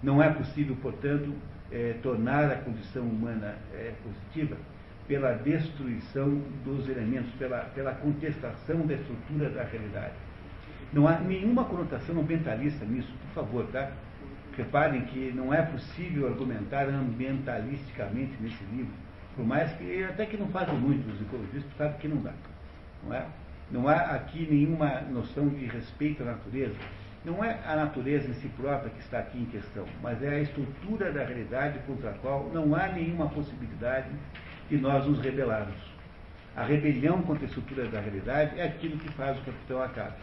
Não é possível, portanto, é, tornar a condição humana é, positiva pela destruição dos elementos, pela, pela contestação da estrutura da realidade. Não há nenhuma conotação ambientalista nisso, por favor, tá? Reparem que não é possível argumentar ambientalisticamente nesse livro, por mais que, até que não fazem muito os ecologistas, sabe que não dá. Não é? Não há aqui nenhuma noção de respeito à natureza. Não é a natureza em si própria que está aqui em questão, mas é a estrutura da realidade contra a qual não há nenhuma possibilidade de nós nos rebelarmos. A rebelião contra a estrutura da realidade é aquilo que faz o capitão Acabe.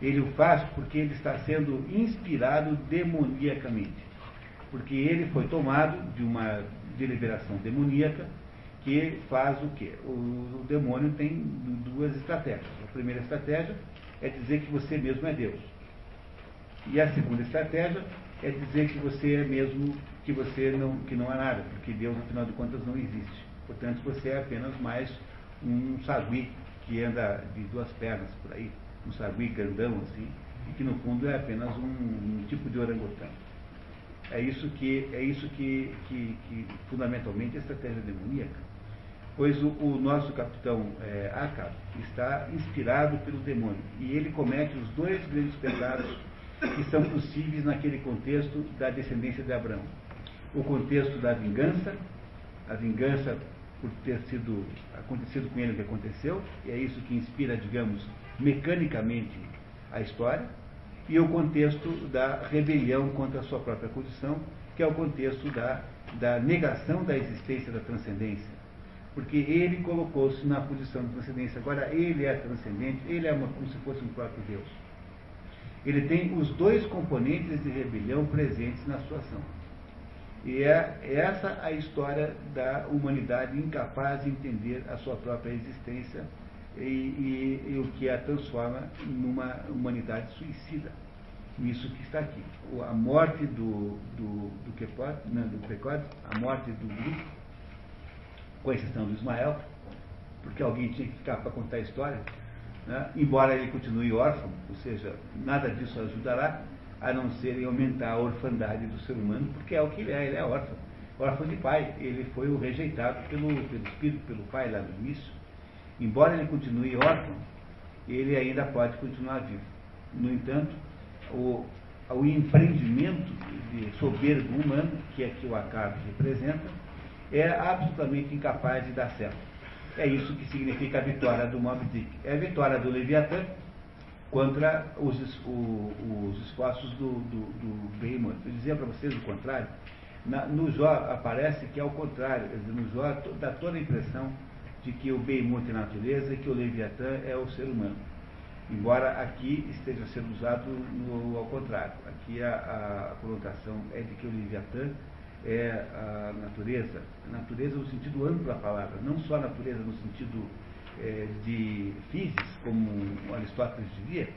Ele o faz porque ele está sendo inspirado demoniacamente. Porque ele foi tomado de uma deliberação demoníaca que faz o quê? O, o demônio tem duas estratégias. A primeira estratégia é dizer que você mesmo é Deus. E a segunda estratégia é dizer que você é mesmo que você não, que não é nada, porque Deus, afinal de contas, não existe. Portanto, você é apenas mais um sagui que anda de duas pernas por aí, um sagui grandão assim, e que no fundo é apenas um, um tipo de orangotango. É isso que, é isso que, que, que fundamentalmente é a estratégia demoníaca. Pois o, o nosso capitão é, Acab está inspirado pelo demônio e ele comete os dois grandes pecados que são possíveis naquele contexto da descendência de Abraão. O contexto da vingança, a vingança por ter sido acontecido com ele o que aconteceu, e é isso que inspira, digamos, mecanicamente a história, e o contexto da rebelião contra a sua própria condição, que é o contexto da, da negação da existência da transcendência. Porque ele colocou-se na posição de transcendência. Agora, ele é transcendente, ele é uma, como se fosse um próprio Deus. Ele tem os dois componentes de rebelião presentes na sua ação. E é essa a história da humanidade incapaz de entender a sua própria existência e, e, e o que a transforma numa humanidade suicida. Isso que está aqui. A morte do, do, do, Kepod, não, do Pecod, a morte do grupo, com exceção do Ismael, porque alguém tinha que ficar para contar a história, né? embora ele continue órfão, ou seja, nada disso ajudará, a não ser em aumentar a orfandade do ser humano, porque é o que ele é, ele é órfão. Órfão de pai, ele foi o rejeitado pelo, pelo espírito, pelo pai lá no início. Embora ele continue órfão, ele ainda pode continuar vivo. No entanto, o, o empreendimento de soberbo humano, que é que o Acabe representa, é absolutamente incapaz de dar certo. É isso que significa a vitória do Mob Dick. É a vitória do Leviatã contra os, o, os esforços do, do, do Behemoth. Eu dizia para vocês o contrário. Na, no Jó aparece que é o contrário. No Jó dá toda a impressão de que o Behemoth é a natureza e que o Leviatã é o ser humano. Embora aqui esteja sendo usado no, ao contrário. Aqui a, a conotação é de que o Leviatã é a natureza, a natureza no sentido amplo da palavra, não só a natureza no sentido é, de física, como Aristóteles dizia,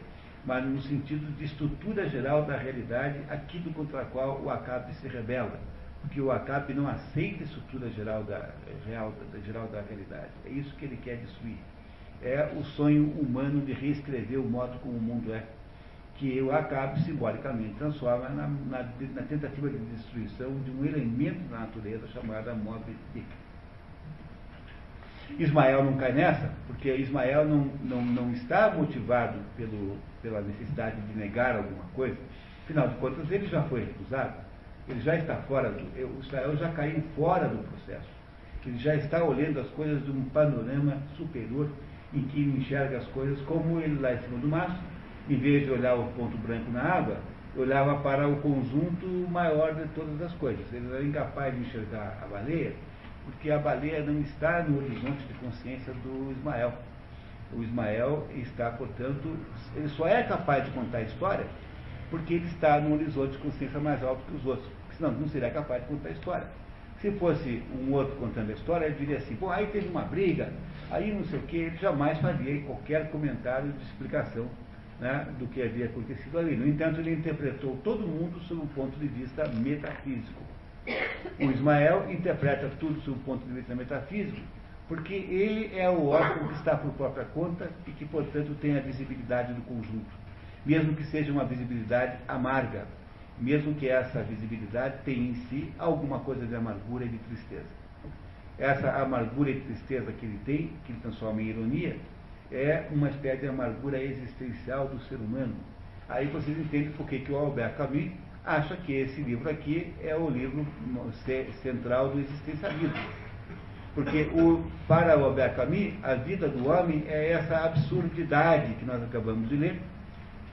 mas no sentido de estrutura geral da realidade, aquilo contra a qual o Acabe se rebela, porque o Acabe não aceita a estrutura geral da, real, da, geral da realidade. É isso que ele quer destruir. É o sonho humano de reescrever o modo como o mundo é que o Acabe simbolicamente transforma na, na, na, tentativa de destruição de um elemento da natureza chamado Mob Dick. Ismael não cai nessa, porque Ismael não, não, não está motivado pelo, pela necessidade de negar alguma coisa. Afinal de contas, ele já foi recusado, ele já está fora do. O Israel já caiu fora do processo. Ele já está olhando as coisas de um panorama superior em que enxerga as coisas como ele lá em cima do mastro em vez de olhar o ponto branco na água, olhava para o conjunto maior de todas as coisas. Ele era incapaz de enxergar a baleia, porque a baleia não está no horizonte de consciência do Ismael. O Ismael está, portanto, ele só é capaz de contar a história porque ele está no horizonte de consciência mais alto que os outros. Senão, não seria capaz de contar a história. Se fosse um outro contando a história, ele diria assim, pô, aí teve uma briga, aí não sei o quê, ele jamais faria qualquer comentário de explicação né, do que havia acontecido ali. No entanto, ele interpretou todo mundo sob um ponto de vista metafísico. O Ismael interpreta tudo sob um ponto de vista metafísico, porque ele é o órgão que está por própria conta e que, portanto, tem a visibilidade do conjunto, mesmo que seja uma visibilidade amarga, mesmo que essa visibilidade tenha em si alguma coisa de amargura e de tristeza. Essa amargura e tristeza que ele tem, que ele transforma em ironia, é uma espécie de amargura existencial do ser humano. Aí vocês entendem por que, o Albert Camus acha que esse livro aqui é o livro central do existencialismo. Porque o, para o Albert Camus, a vida do homem é essa absurdidade que nós acabamos de ler,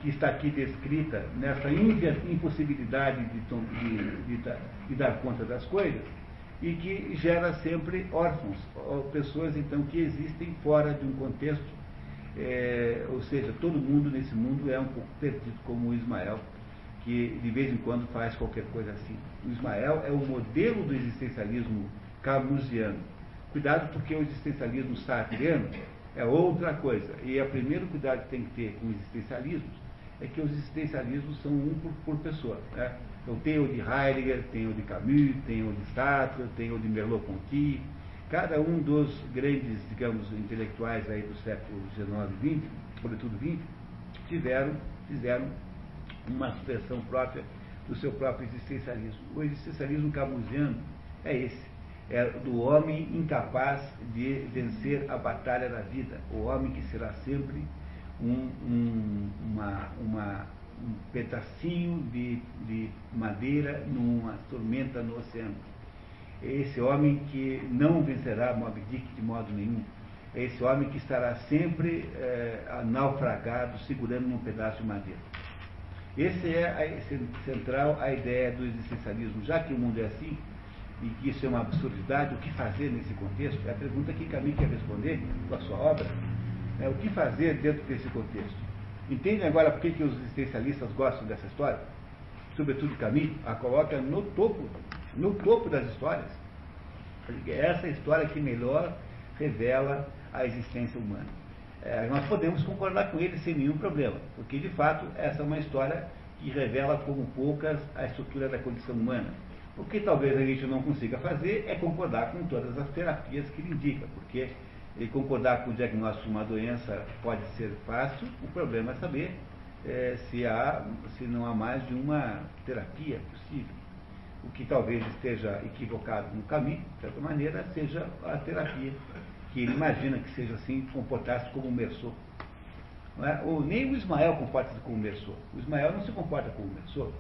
que está aqui descrita nessa impossibilidade de, de, de, de dar conta das coisas, e que gera sempre órfãos, pessoas então que existem fora de um contexto, é, ou seja, todo mundo nesse mundo é um pouco perdido, como o Ismael, que de vez em quando faz qualquer coisa assim. O Ismael é o modelo do existencialismo camusiano. Cuidado porque o existencialismo sartreano é outra coisa. E o primeiro cuidado que tem que ter com os existencialismos é que os existencialismos são um por, por pessoa. Né? Então tem o de Heidegger, tem o de Camus, tem o de Sartre, tem o de Merleau-Ponty. Cada um dos grandes, digamos, intelectuais aí do século XIX e XX, sobretudo XX, tiveram, fizeram uma expressão própria do seu próprio existencialismo. O existencialismo camusiano é esse. É do homem incapaz de vencer a batalha da vida. O homem que será sempre um, um, uma, uma, um pedacinho de, de madeira numa tormenta no oceano. É esse homem que não vencerá Moby Dick de modo nenhum. É esse homem que estará sempre é, naufragado, segurando um pedaço de madeira. Essa é a, central a ideia do existencialismo. Já que o mundo é assim, e que isso é uma absurdidade, o que fazer nesse contexto? É a pergunta que Camus quer responder com a sua obra. É, o que fazer dentro desse contexto? Entendem agora por que, que os existencialistas gostam dessa história? Sobretudo Camus, a coloca no topo, no topo das histórias. Essa história que melhor revela a existência humana. É, nós podemos concordar com ele sem nenhum problema, porque de fato essa é uma história que revela como poucas a estrutura da condição humana. O que talvez a gente não consiga fazer é concordar com todas as terapias que ele indica, porque e concordar com o diagnóstico de uma doença pode ser fácil, o problema é saber é, se, há, se não há mais de uma terapia possível. O que talvez esteja equivocado no caminho, de certa maneira, seja a terapia, que ele imagina que seja assim, comportar-se como um Merceau. É? Ou nem o Ismael comporta-se como um Merceau. O Ismael não se comporta como um Merceau.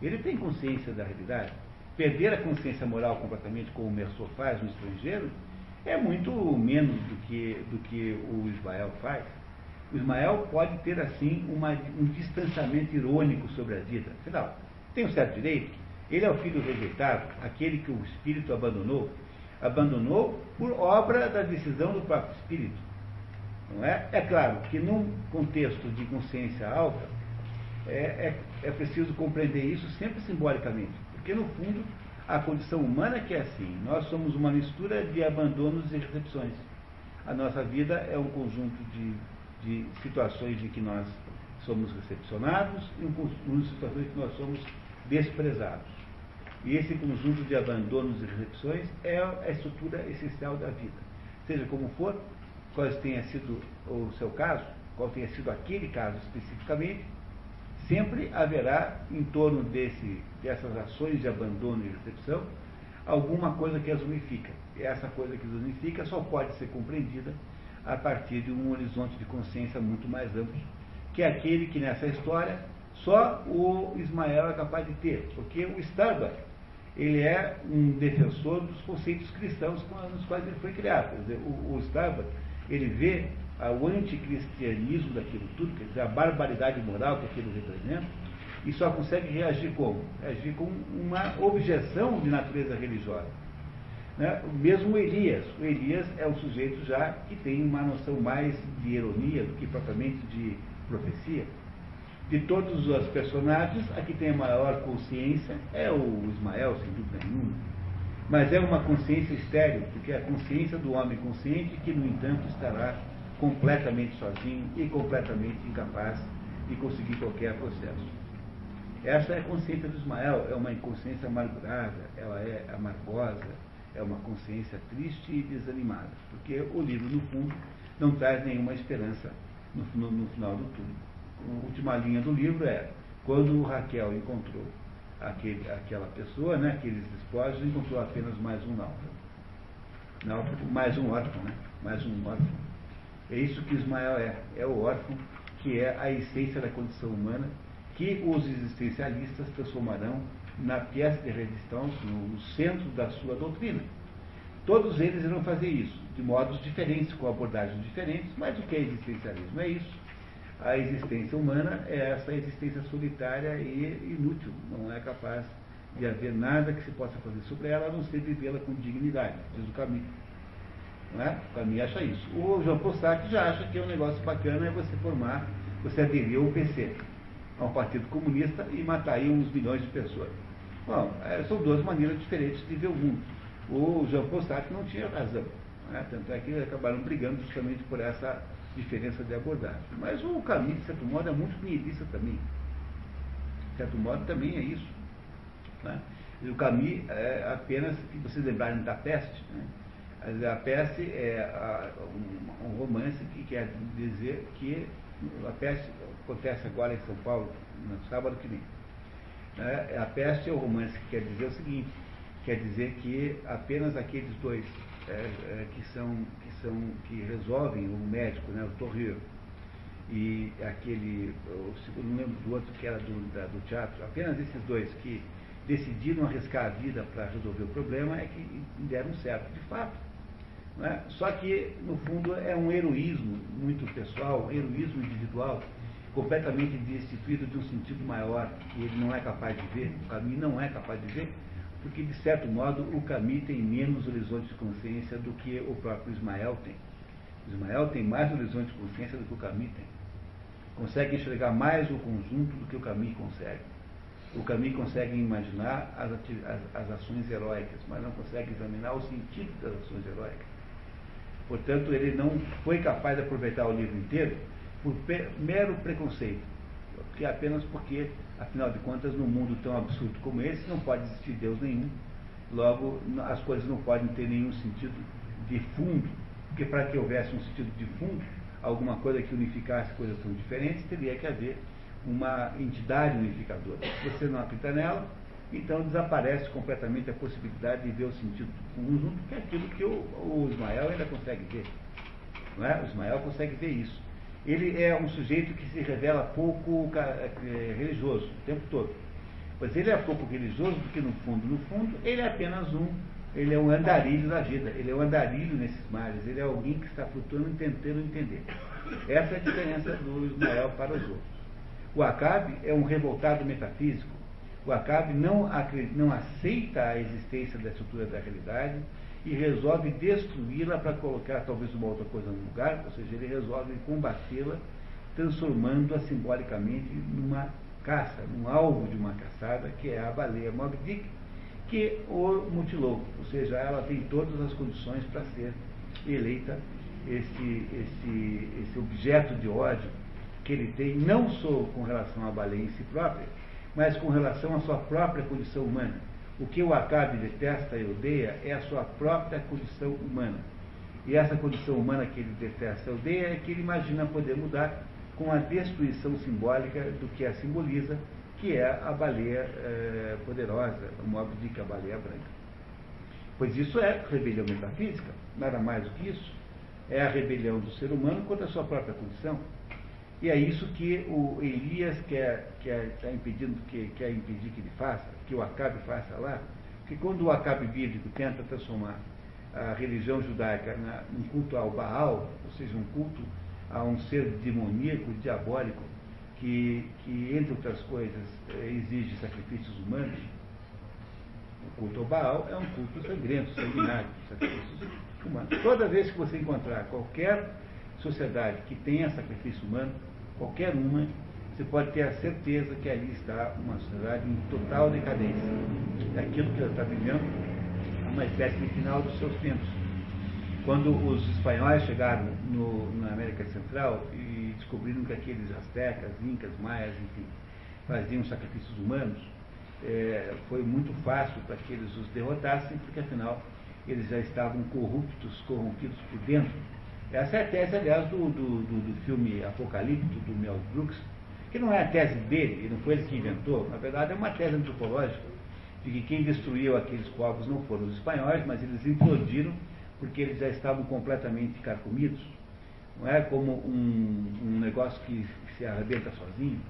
Ele tem consciência da realidade. Perder a consciência moral completamente, como o Merceau faz no estrangeiro, é muito menos do que, do que o Ismael faz. O Ismael pode ter, assim, uma, um distanciamento irônico sobre a vida. Afinal, tem um certo direito. Ele é o filho rejeitado, aquele que o espírito abandonou. Abandonou por obra da decisão do próprio espírito. Não é? é claro que num contexto de consciência alta, é, é, é preciso compreender isso sempre simbolicamente. Porque, no fundo, a condição humana que é assim. Nós somos uma mistura de abandonos e recepções. A nossa vida é um conjunto de, de situações em que nós somos recepcionados e um conjunto de situações em que nós somos desprezados. E esse conjunto de abandonos e recepções é a estrutura essencial da vida. Seja como for, qual tenha sido o seu caso, qual tenha sido aquele caso especificamente, sempre haverá em torno desse, dessas ações de abandono e recepção alguma coisa que as unifica. E essa coisa que as unifica só pode ser compreendida a partir de um horizonte de consciência muito mais amplo, que é aquele que nessa história só o Ismael é capaz de ter, porque o Starbuck ele é um defensor dos conceitos cristãos nos quais ele foi criado. Quer dizer, o, o Starbuck ele vê o anticristianismo daquilo tudo, quer dizer, a barbaridade moral que aquilo representa, e só consegue reagir como? Reagir com uma objeção de natureza religiosa. Né? Mesmo Elias, o Elias é um sujeito já que tem uma noção mais de ironia do que propriamente de profecia. De todos os personagens, a que tem a maior consciência é o Ismael, sem dúvida nenhuma. Mas é uma consciência estéril, porque é a consciência do homem consciente que, no entanto, estará completamente sozinho e completamente incapaz de conseguir qualquer processo. Essa é a consciência do Ismael, é uma inconsciência amargurada, ela é amargosa, é uma consciência triste e desanimada, porque o livro, no fundo, não traz nenhuma esperança no, no, no final do túnel. Última linha do livro é, quando Raquel encontrou aquele, aquela pessoa, né, aqueles despojos, encontrou apenas mais um náufrago. náufrago mais um órfão, né? mais um órfão. É isso que Ismael é. É o órfão, que é a essência da condição humana, que os existencialistas transformarão na peça de resistência, no centro da sua doutrina. Todos eles irão fazer isso, de modos diferentes, com abordagens diferentes, mas o que é existencialismo? É isso. A existência humana é essa existência solitária e inútil, não é capaz de haver nada que se possa fazer sobre ela, a não ser vivê-la com dignidade, diz o caminho. É? O caminho acha isso. O João Possac já acha que é um negócio bacana é você formar, você aderir ao PC, ao Partido Comunista e matar aí uns milhões de pessoas. Bom, é, são duas maneiras diferentes de ver o mundo. O Jean Paul não tinha razão. Né? Tanto é que acabaram brigando justamente por essa diferença de abordagem. Mas o caminho, de certo modo, é muito nihilista também. De certo modo, também é isso. Né? O Camus é apenas, se vocês lembrarem da peste, né? a peste é um, um, romance que quer dizer que a peste acontece agora em São Paulo, no sábado que vem. Né? A peste é o romance que quer dizer o seguinte, quer dizer que apenas aqueles dois é, é, que, são, são, que resolvem, o médico, né, o Torrio, e aquele, o segundo, não lembro do outro que era do, da, do teatro, apenas esses dois que decidiram arriscar a vida para resolver o problema é que deram certo, de fato. É? Só que, no fundo, é um heroísmo muito pessoal, um heroísmo individual, completamente destituído de um sentido maior que ele não é capaz de ver, o caminho não é capaz de ver, porque, de certo modo, o Camus tem menos horizonte de consciência do que o próprio Ismael tem. Ismael tem mais horizonte de consciência do que o Camus tem. Consegue enxergar mais o conjunto do que o Camus consegue. O Camus consegue imaginar as, as, as ações heróicas, mas não consegue examinar o sentido das ações heróicas. Portanto, ele não foi capaz de aproveitar o livro inteiro por mero preconceito, que é apenas porque Afinal de contas, num mundo tão absurdo como esse, não pode existir Deus nenhum. Logo, as coisas não podem ter nenhum sentido de fundo, porque para que houvesse um sentido de fundo, alguma coisa que unificasse coisas tão diferentes, teria que haver uma entidade unificadora. Se você não acredita nela, então desaparece completamente a possibilidade de ver o sentido conjunto, que é aquilo que o, o Ismael ainda consegue ver. Não é? O Ismael consegue ver isso ele é um sujeito que se revela pouco é, religioso o tempo todo. Pois ele é pouco religioso porque, no fundo, no fundo, ele é apenas um, ele é um andarilho da vida, ele é um andarilho nesses mares, ele é alguém que está flutuando tentando entender. Essa é a diferença do Ismael para os outros. O Acabe é um revoltado metafísico. O Acabe não, não aceita a existência da estrutura da realidade, e resolve destruí-la para colocar talvez uma outra coisa no lugar, ou seja, ele resolve combatê-la, transformando-a simbolicamente numa caça, num alvo de uma caçada, que é a baleia Moby Dick, que o mutilou, ou seja, ela tem todas as condições para ser eleita esse, esse, esse objeto de ódio que ele tem, não só com relação à baleia em si própria, mas com relação à sua própria condição humana. O que o Acabe detesta e odeia é a sua própria condição humana. E essa condição humana que ele detesta e odeia é que ele imagina poder mudar com a destruição simbólica do que a simboliza, que é a baleia é, poderosa, o Mob Dick, a baleia branca. Pois isso é rebelião metafísica, nada mais do que isso. É a rebelião do ser humano contra a sua própria condição. E é isso que o Elias quer, quer, quer, impedindo, que, quer impedir que ele faça, que o Acabe faça lá, que quando o Acabe bíblico tenta transformar a religião judaica num culto ao Baal, ou seja, um culto a um ser demoníaco, diabólico, que, que entre outras coisas, eh, exige sacrifícios humanos, o culto ao Baal é um culto sangrento, sanguinário, sacrifícios humanos. Toda vez que você encontrar qualquer sociedade que tenha sacrifício humano, qualquer uma, você pode ter a certeza que ali está uma sociedade em total decadência. Daquilo que ela está vivendo, uma espécie de final dos seus tempos. Quando os espanhóis chegaram no, na América Central e descobriram que aqueles astecas, incas, maias, enfim, faziam sacrifícios humanos, é, foi muito fácil para que eles os derrotassem, porque afinal eles já estavam corruptos, corrompidos por dentro essa é a tese, aliás, do, do, do, do filme Apocalipto, do Mel Brooks, que não é a tese dele, e não foi ele que inventou, na verdade é uma tese antropológica, de que quem destruiu aqueles povos não foram os espanhóis, mas eles implodiram porque eles já estavam completamente carcomidos. Não é como um, um negócio que se arrebenta sozinho.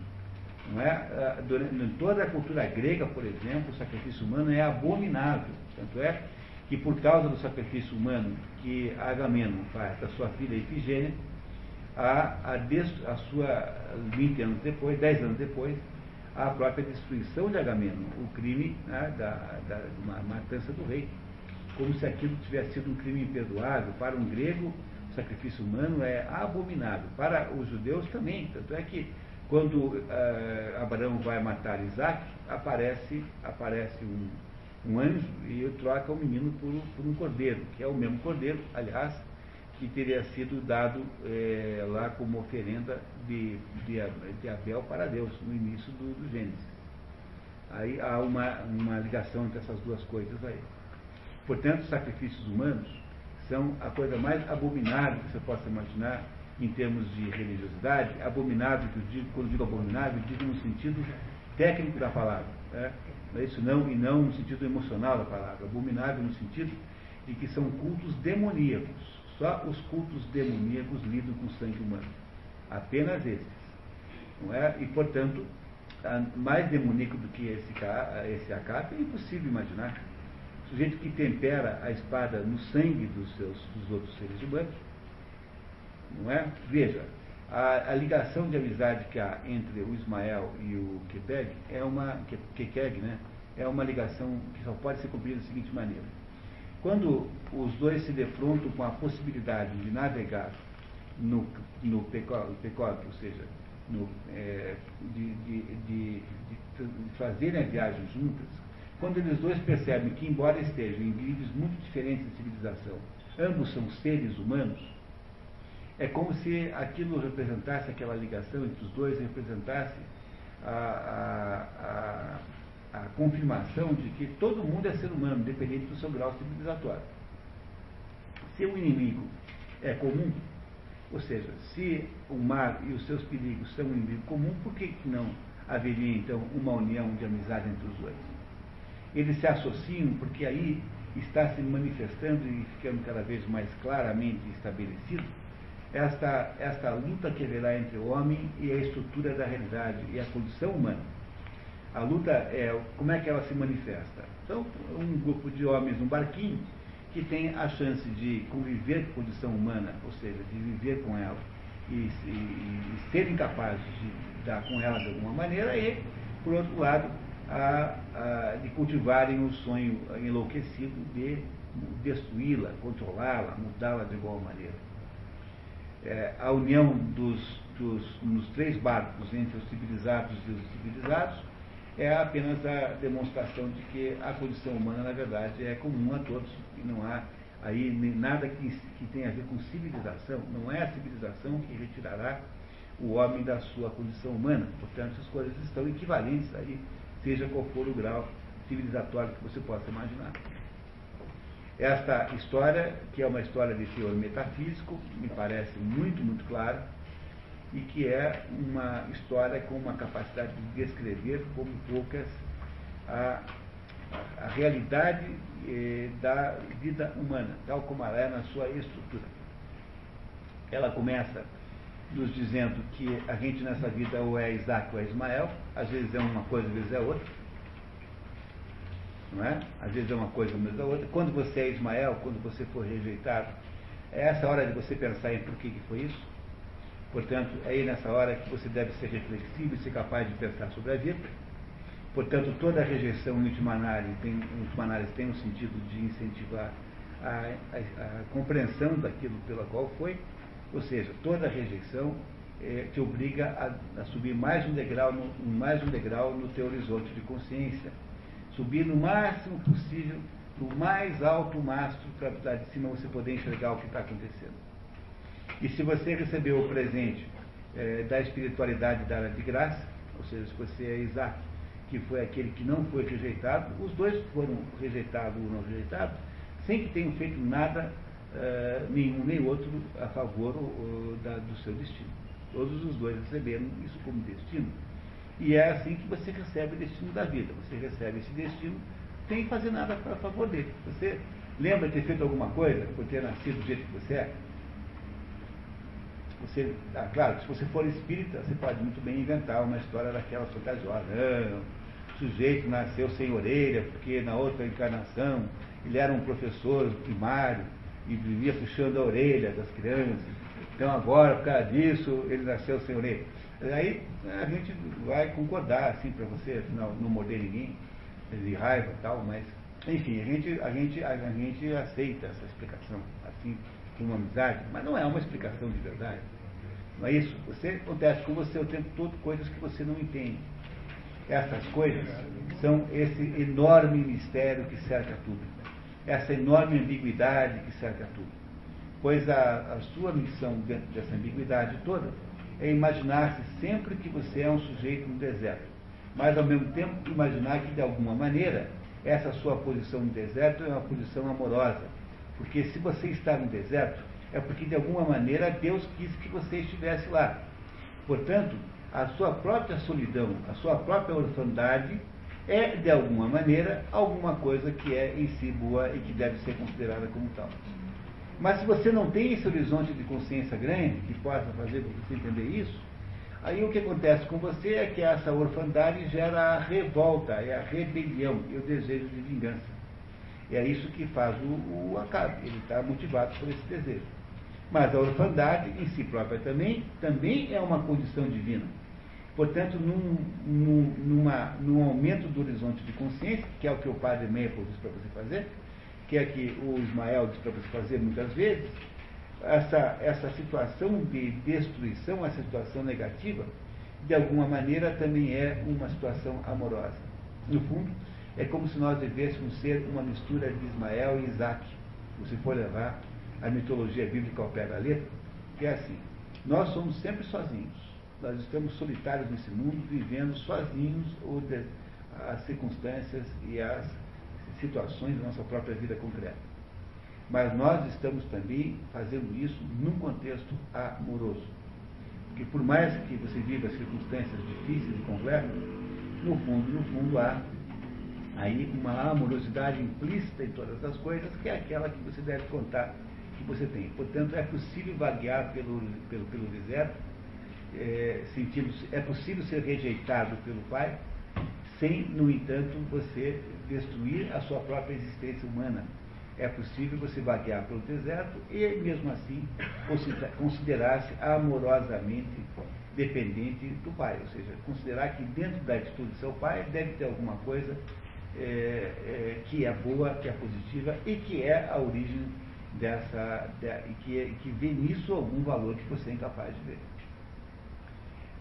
Não é? Ah, durante, em toda a cultura grega, por exemplo, o sacrifício humano é abominável. Tanto é que por causa do sacrifício humano que Agamemnon faz da sua filha Ifigênia, a, a, a sua, 20 anos depois, 10 anos depois, a própria destruição de Agamemnon, o crime né, da, da matança do rei. Como se aquilo tivesse sido um crime imperdoável. Para um grego, o sacrifício humano é abominável. Para os judeus também. Tanto é que quando uh, Abraão vai matar Isaac, aparece, aparece um, um anjo e troca o menino por, por, um cordeiro, que é o mesmo cordeiro, aliás, que teria sido dado é, lá como oferenda de, de, Abel para Deus, no início do, do Gênesis. Aí há uma, uma ligação entre essas duas coisas aí. Portanto, sacrifícios humanos são a coisa mais abominável que você possa imaginar em termos de religiosidade. Abominável, que eu digo, quando digo abominável, digo no sentido técnico da palavra. Né? É isso não, e não no sentido emocional da palavra. Abominável no sentido de que são cultos demoníacos só os cultos demoníacos lidam com sangue humano. Apenas esses. Não é? E, portanto, mais demoníaco do que esse, esse é impossível imaginar. O sujeito que tempera a espada no sangue dos, seus, dos outros seres humanos. Não é? Veja, a, a, ligação de amizade que há entre o Ismael e o Kekeg é uma, Kekeg, né? é uma ligação que só pode ser cumprida da seguinte maneira quando os dois se defrontam com a possibilidade de navegar no, no pecote, ou seja, no, é, de, de, de, de fazerem a viagem juntas, quando eles dois percebem que, embora estejam em níveis muito diferentes de civilização, ambos são seres humanos, é como se aquilo representasse, aquela ligação entre os dois representasse a, a, a a confirmação de que todo mundo é ser humano, independente do seu grau civilizatório. Se o inimigo é comum, ou seja, se o mar e os seus perigos são um inimigo comum, por que não haveria então uma união de amizade entre os dois? Eles se associam porque aí está se manifestando e ficando cada vez mais claramente estabelecido esta, esta luta que haverá entre o homem e a estrutura da realidade e a condição humana. A luta é como é que ela se manifesta. Então, um grupo de homens num barquinho que tem a chance de conviver com a condição humana, ou seja, de viver com ela e, e, e serem capazes de dar com ela de alguma maneira e, por outro lado, a, a, de cultivarem o sonho enlouquecido de destruí-la, controlá-la, mudá-la de igual maneira. É, a união dos, dos, nos três barcos entre os civilizados e os civilizados é apenas a demonstração de que a condição humana, na verdade, é comum a todos e não há aí nada que, que tenha a ver com civilização. Não é a civilização que retirará o homem da sua condição humana. Portanto, as coisas estão equivalentes aí, seja qual for o grau civilizatório que você possa imaginar. Esta história, que é uma história de teor metafísico, me parece muito, muito clara e que é uma história com uma capacidade de descrever como poucas a, a realidade eh, da vida humana, tal como ela é na sua estrutura. Ela começa nos dizendo que a gente nessa vida ou é Isaac ou é Ismael, às vezes é uma coisa, às vezes é outra. Não é? Às vezes é uma coisa, às vezes é outra. Quando você é Ismael, quando você for rejeitado, é essa hora de você pensar em por que, que foi isso Portanto, é aí nessa hora que você deve ser reflexivo e ser capaz de pensar sobre a vida. Portanto, toda a rejeição no ultimanare tem, ultimanare tem um sentido de incentivar a, a, a, compreensão daquilo pela qual foi, ou seja, toda rejeição é, te obriga a, a, subir mais um degrau, no, mais um degrau no teu horizonte de consciência, subir no máximo possível, no mais alto mastro, para de cima você poder enxergar o que está acontecendo. E se você recebeu o presente é, da espiritualidade dada de graça, ou seja, se você é Isaac, que foi aquele que não foi rejeitado, os dois foram rejeitados ou não rejeitados, sem que tenham feito nada, uh, nenhum nem outro, a favor uh, da, do seu destino. Todos os dois receberam isso como destino. E é assim que você recebe o destino da vida. Você recebe esse destino sem fazer nada a favor dele. Você lembra de ter feito alguma coisa por ter nascido do jeito que você é? Você, ah, claro, se você for espírita, você pode muito bem inventar uma história daquela fantasiosa. Não, sujeito nasceu sem orelha, porque na outra encarnação ele era um professor primário e vivia puxando a orelha das crianças. Então agora, por causa disso, ele nasceu sem orelha. Aí a gente vai concordar, assim, para você, afinal, não morder ninguém, de raiva e tal, mas, enfim, a gente, a, gente, a, gente aceita essa explicação, assim, uma amizade, mas não é uma explicação de verdade. Não é isso? Você acontece com você o tempo todo coisas que você não entende. Essas coisas são esse enorme mistério que cerca tudo. Essa enorme ambiguidade que cerca tudo. Pois a, a sua missão dentro dessa ambiguidade toda é imaginar-se sempre que você é um sujeito no deserto, mas ao mesmo tempo imaginar que de alguma maneira essa sua posição no deserto é uma posição amorosa, porque se você está no deserto é porque de alguma maneira Deus quis que você estivesse lá. Portanto, a sua própria solidão, a sua própria orfandade é de alguma maneira alguma coisa que é em si boa e que deve ser considerada como tal. Mas se você não tem esse horizonte de consciência grande, que possa fazer você entender isso, aí o que acontece com você é que essa orfandade gera a revolta, é a rebelião e o desejo de vingança. E é isso que faz o, o acabe, ele está motivado por esse desejo. Mas a orfandade em si própria também, também é uma condição divina. Portanto, num, num, numa, num aumento do horizonte de consciência, que é o que o padre Maple diz para você fazer, que é que o Ismael diz para você fazer muitas vezes, essa, essa situação de destruição, essa situação negativa, de alguma maneira também é uma situação amorosa. No fundo, é como se nós devêssemos ser uma mistura de Ismael e Isaac. Se for levar a mitologia bíblica ao pé da letra, que é assim: nós somos sempre sozinhos. Nós estamos solitários nesse mundo, vivendo sozinhos as circunstâncias e as situações da nossa própria vida concreta. Mas nós estamos também fazendo isso num contexto amoroso. Porque por mais que você viva circunstâncias difíceis e complexas, no fundo, no fundo há aí uma amorosidade implícita em todas as coisas, que é aquela que você deve contar que você tem. Portanto, é possível vaguear pelo, pelo, pelo deserto, é, sentindo, é possível ser rejeitado pelo Pai, sem, no entanto, você destruir a sua própria existência humana. É possível você vaguear pelo deserto e, mesmo assim, considerar-se amorosamente dependente do pai. Ou seja, considerar que dentro da atitude do seu pai deve ter alguma coisa é, é, que é boa, que é positiva e que é a origem dessa. De, e que, é, que vê nisso algum valor que você é incapaz de ver.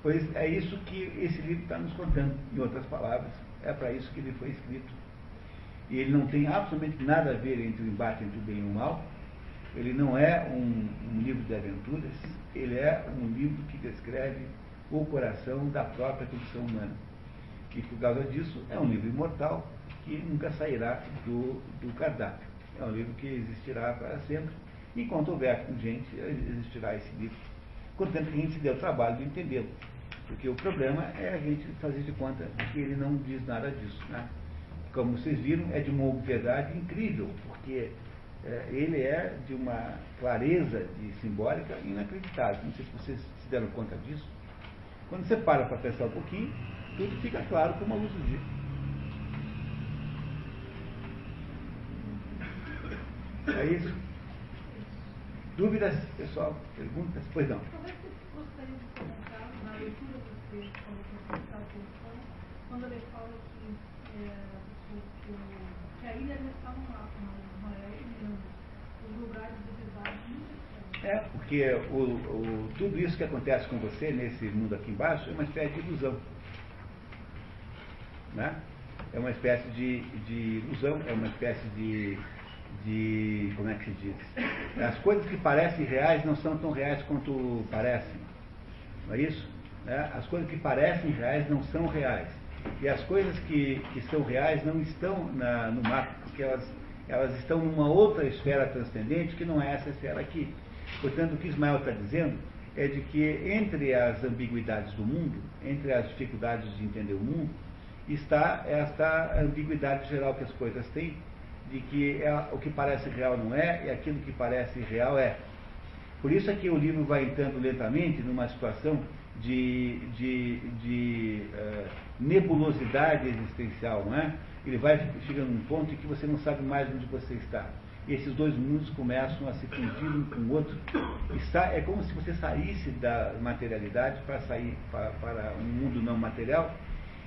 Pois é isso que esse livro está nos contando. Em outras palavras, é para isso que ele foi escrito. E ele não tem absolutamente nada a ver entre o embate entre o bem e o mal. Ele não é um, um livro de aventuras, ele é um livro que descreve o coração da própria condição humana. E por causa disso, é um livro imortal que nunca sairá do, do cardápio. É um livro que existirá para sempre. Enquanto houver gente, existirá esse livro. Contanto que a gente o trabalho de entendê-lo. Porque o problema é a gente fazer de conta que ele não diz nada disso. Né? Como vocês viram, é de uma obviedade incrível, porque é, ele é de uma clareza de simbólica inacreditável. Não sei se vocês se deram conta disso. Quando você para para pensar um pouquinho, tudo fica claro como a luz do dia. É isso? Dúvidas, pessoal? Perguntas? Pois não você quando ele fala que, é, o, que a ilha no mapa, mas Israel e os lugares de É, porque o, o, tudo isso que acontece com você nesse mundo aqui embaixo é uma espécie de ilusão. Né? É uma espécie de, de ilusão, é uma espécie de, de. Como é que se diz? As coisas que parecem reais não são tão reais quanto parecem. Não é isso? Né? As coisas que parecem reais não são reais. E as coisas que, que são reais não estão na, no mapa, porque elas, elas estão numa outra esfera transcendente que não é essa esfera aqui. Portanto, o que Ismael está dizendo é de que entre as ambiguidades do mundo, entre as dificuldades de entender o mundo, está esta ambiguidade geral que as coisas têm, de que é, o que parece real não é e aquilo que parece real é. Por isso é que o livro vai entrando lentamente numa situação de, de, de uh, nebulosidade existencial, não é? Ele vai chegando num ponto em que você não sabe mais onde você está. E esses dois mundos começam a se fundir um com o outro. É como se você saísse da materialidade para sair para, para um mundo não material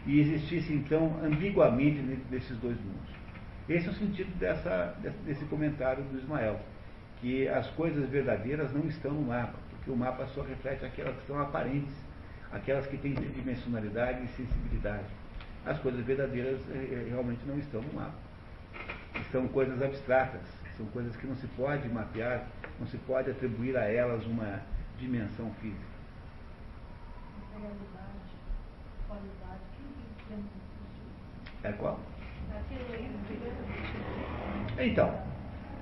e existisse então ambiguamente dentro desses dois mundos. Esse é o sentido dessa, desse comentário do Ismael, que as coisas verdadeiras não estão no mapa, porque o mapa só reflete aquelas que são aparentes, aquelas que têm tridimensionalidade e sensibilidade. As coisas verdadeiras eh, eh, realmente não estão no mapa. São coisas abstratas, são coisas que não se pode mapear, não se pode atribuir a elas uma dimensão física. É qual? Então,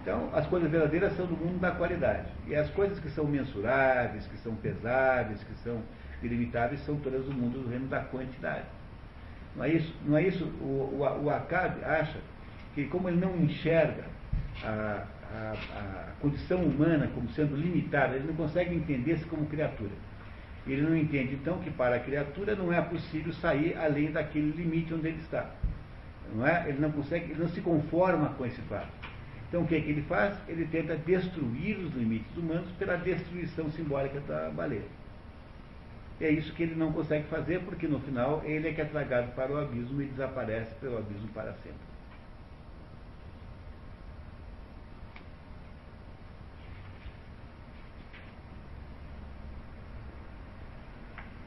então, as coisas verdadeiras são do mundo da qualidade. E as coisas que são mensuráveis, que são pesáveis, que são ilimitáveis, são todas do mundo do reino da quantidade. Não é isso? Não é isso? O, o, o Acabe acha que, como ele não enxerga a, a, a condição humana como sendo limitada, ele não consegue entender-se como criatura. Ele não entende, então, que para a criatura não é possível sair além daquele limite onde ele está. Não é? Ele não consegue, ele não se conforma com esse fato. Então o que, é que ele faz? Ele tenta destruir os limites humanos pela destruição simbólica da baleia. É isso que ele não consegue fazer, porque no final ele é que é tragado para o abismo e desaparece pelo abismo para sempre.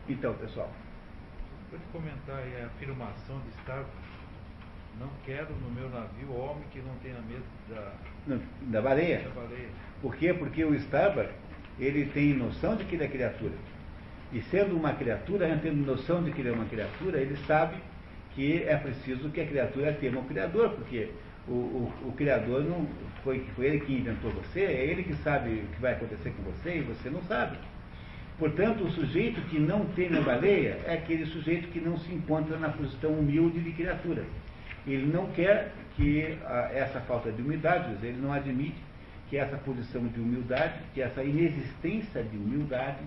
Então, pessoal. Pode comentar aí a afirmação de Starbucks não quero no meu navio homem que não tenha medo da, não, da baleia. Da baleia. Por quê? Porque o Starbuck, ele tem noção de que ele é criatura. E sendo uma criatura, tendo noção de que ele é uma criatura, ele sabe que é preciso que a criatura tema o Criador, porque o, o, o, Criador não foi, foi ele que inventou você, é ele que sabe o que vai acontecer com você e você não sabe. Portanto, o sujeito que não teme a baleia é aquele sujeito que não se encontra na posição humilde de criatura. Ele não quer que a, essa falta de humildade, ele não admite que essa posição de humildade, que essa inexistência de humildade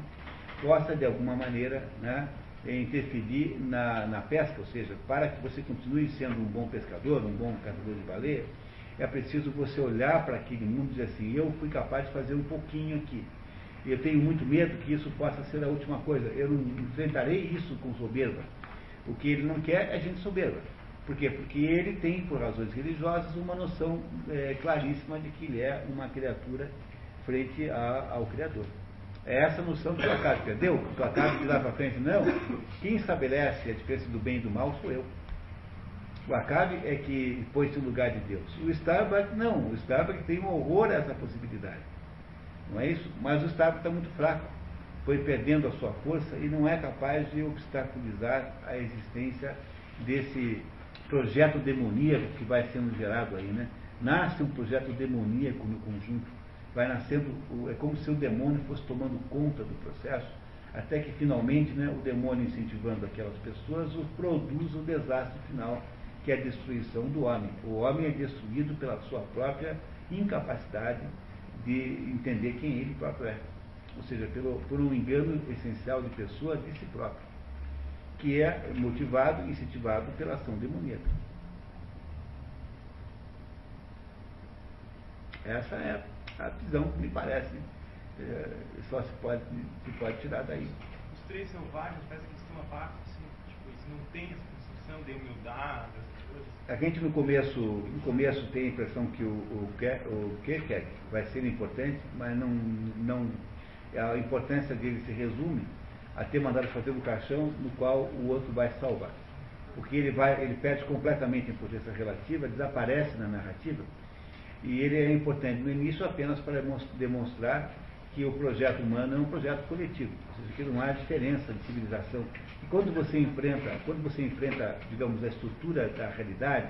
possa, de alguma maneira, né, interferir na, na pesca, ou seja, para que você continue sendo um bom pescador, um bom caçador de baleia, é preciso você olhar para aquele mundo e dizer assim, eu fui capaz de fazer um pouquinho aqui. Eu tenho muito medo que isso possa ser a última coisa. Eu não enfrentarei isso com soberba. O que ele não quer é gente soberba. Por quê? Porque ele tem, por razões religiosas, uma noção é, claríssima de que ele é uma criatura frente a, ao Criador. É essa noção que o Acabe perdeu, Acabe de lá para frente, não. Quem estabelece a diferença do bem e do mal sou eu. O Acabe é que pôs-se no lugar de Deus. O Starbuck, não. O Starbuck tem um horror a essa possibilidade. Não é isso? Mas o Starbuck está muito fraco. Foi perdendo a sua força e não é capaz de obstaculizar a existência desse projeto demoníaco que vai sendo gerado aí, né? Nasce um projeto demoníaco no conjunto, vai nascendo, é como se o demônio fosse tomando conta do processo, até que finalmente né, o demônio incentivando aquelas pessoas produz o desastre final, que é a destruição do homem. O homem é destruído pela sua própria incapacidade de entender quem ele próprio é. Ou seja, pelo, por um engano essencial de pessoa de si próprio que é motivado e incentivado pela ação demoníaca. Essa é a visão que me parece, é, só se pode, se pode tirar daí. Os três selvagens parece que eles têm uma parte, assim, tipo, eles não têm essa concepção de humildade, essas coisas. A gente no começo, no começo tem a impressão que o, o, o Kierkegaard vai ser importante, mas não, não, a importância dele se resume a ter mandado fazer um caixão no qual o outro vai salvar. Porque ele, vai, ele perde completamente a importância relativa, desaparece na narrativa, e ele é importante no início apenas para demonstrar que o projeto humano é um projeto coletivo, ou seja, que não há diferença de civilização. E quando você enfrenta, quando você enfrenta, digamos, a estrutura da realidade,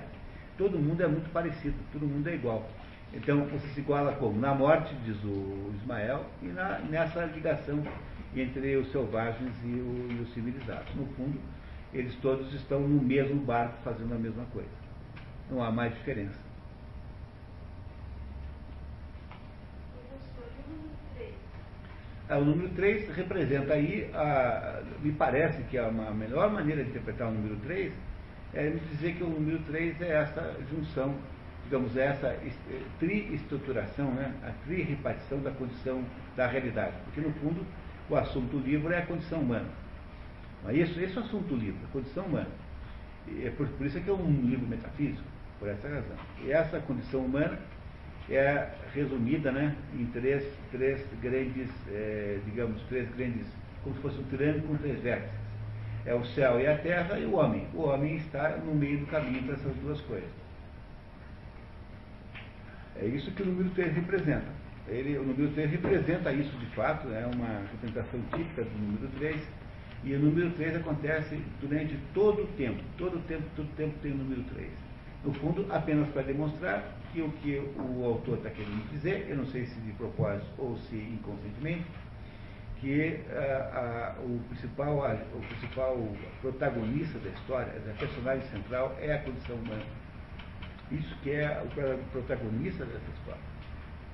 todo mundo é muito parecido, todo mundo é igual. Então você se iguala como? Na morte, diz o Ismael, e na, nessa ligação entre os selvagens e, o, e os civilizados. No fundo, eles todos estão no mesmo barco fazendo a mesma coisa. Não há mais diferença. o número 3 representa aí, a, me parece que a, a melhor maneira de interpretar o número 3 é dizer que o número 3 é essa junção, digamos, essa tri-estruturação, né? a tri-repartição da condição da realidade. Porque, no fundo, o assunto do livro é a condição humana. É isso? Esse é o assunto do livro, a condição humana. E é por, por isso é que é um livro metafísico, por essa razão. E essa condição humana é resumida né, em três, três grandes, é, digamos, três grandes, como se fosse um triângulo com três vértices. É o céu e a terra e o homem. O homem está no meio do caminho para essas duas coisas. É isso que o número 3 representa. Ele, o número 3 representa isso de fato, é uma representação típica do número 3. E o número 3 acontece durante todo o tempo. Todo o tempo, todo o tempo tem o número 3. No fundo, apenas para demonstrar que o que o autor está querendo dizer, eu não sei se de propósito ou se inconscientemente, que uh, o, principal, o principal protagonista da história, a personagem central, é a condição humana. Isso que é o protagonista dessa história.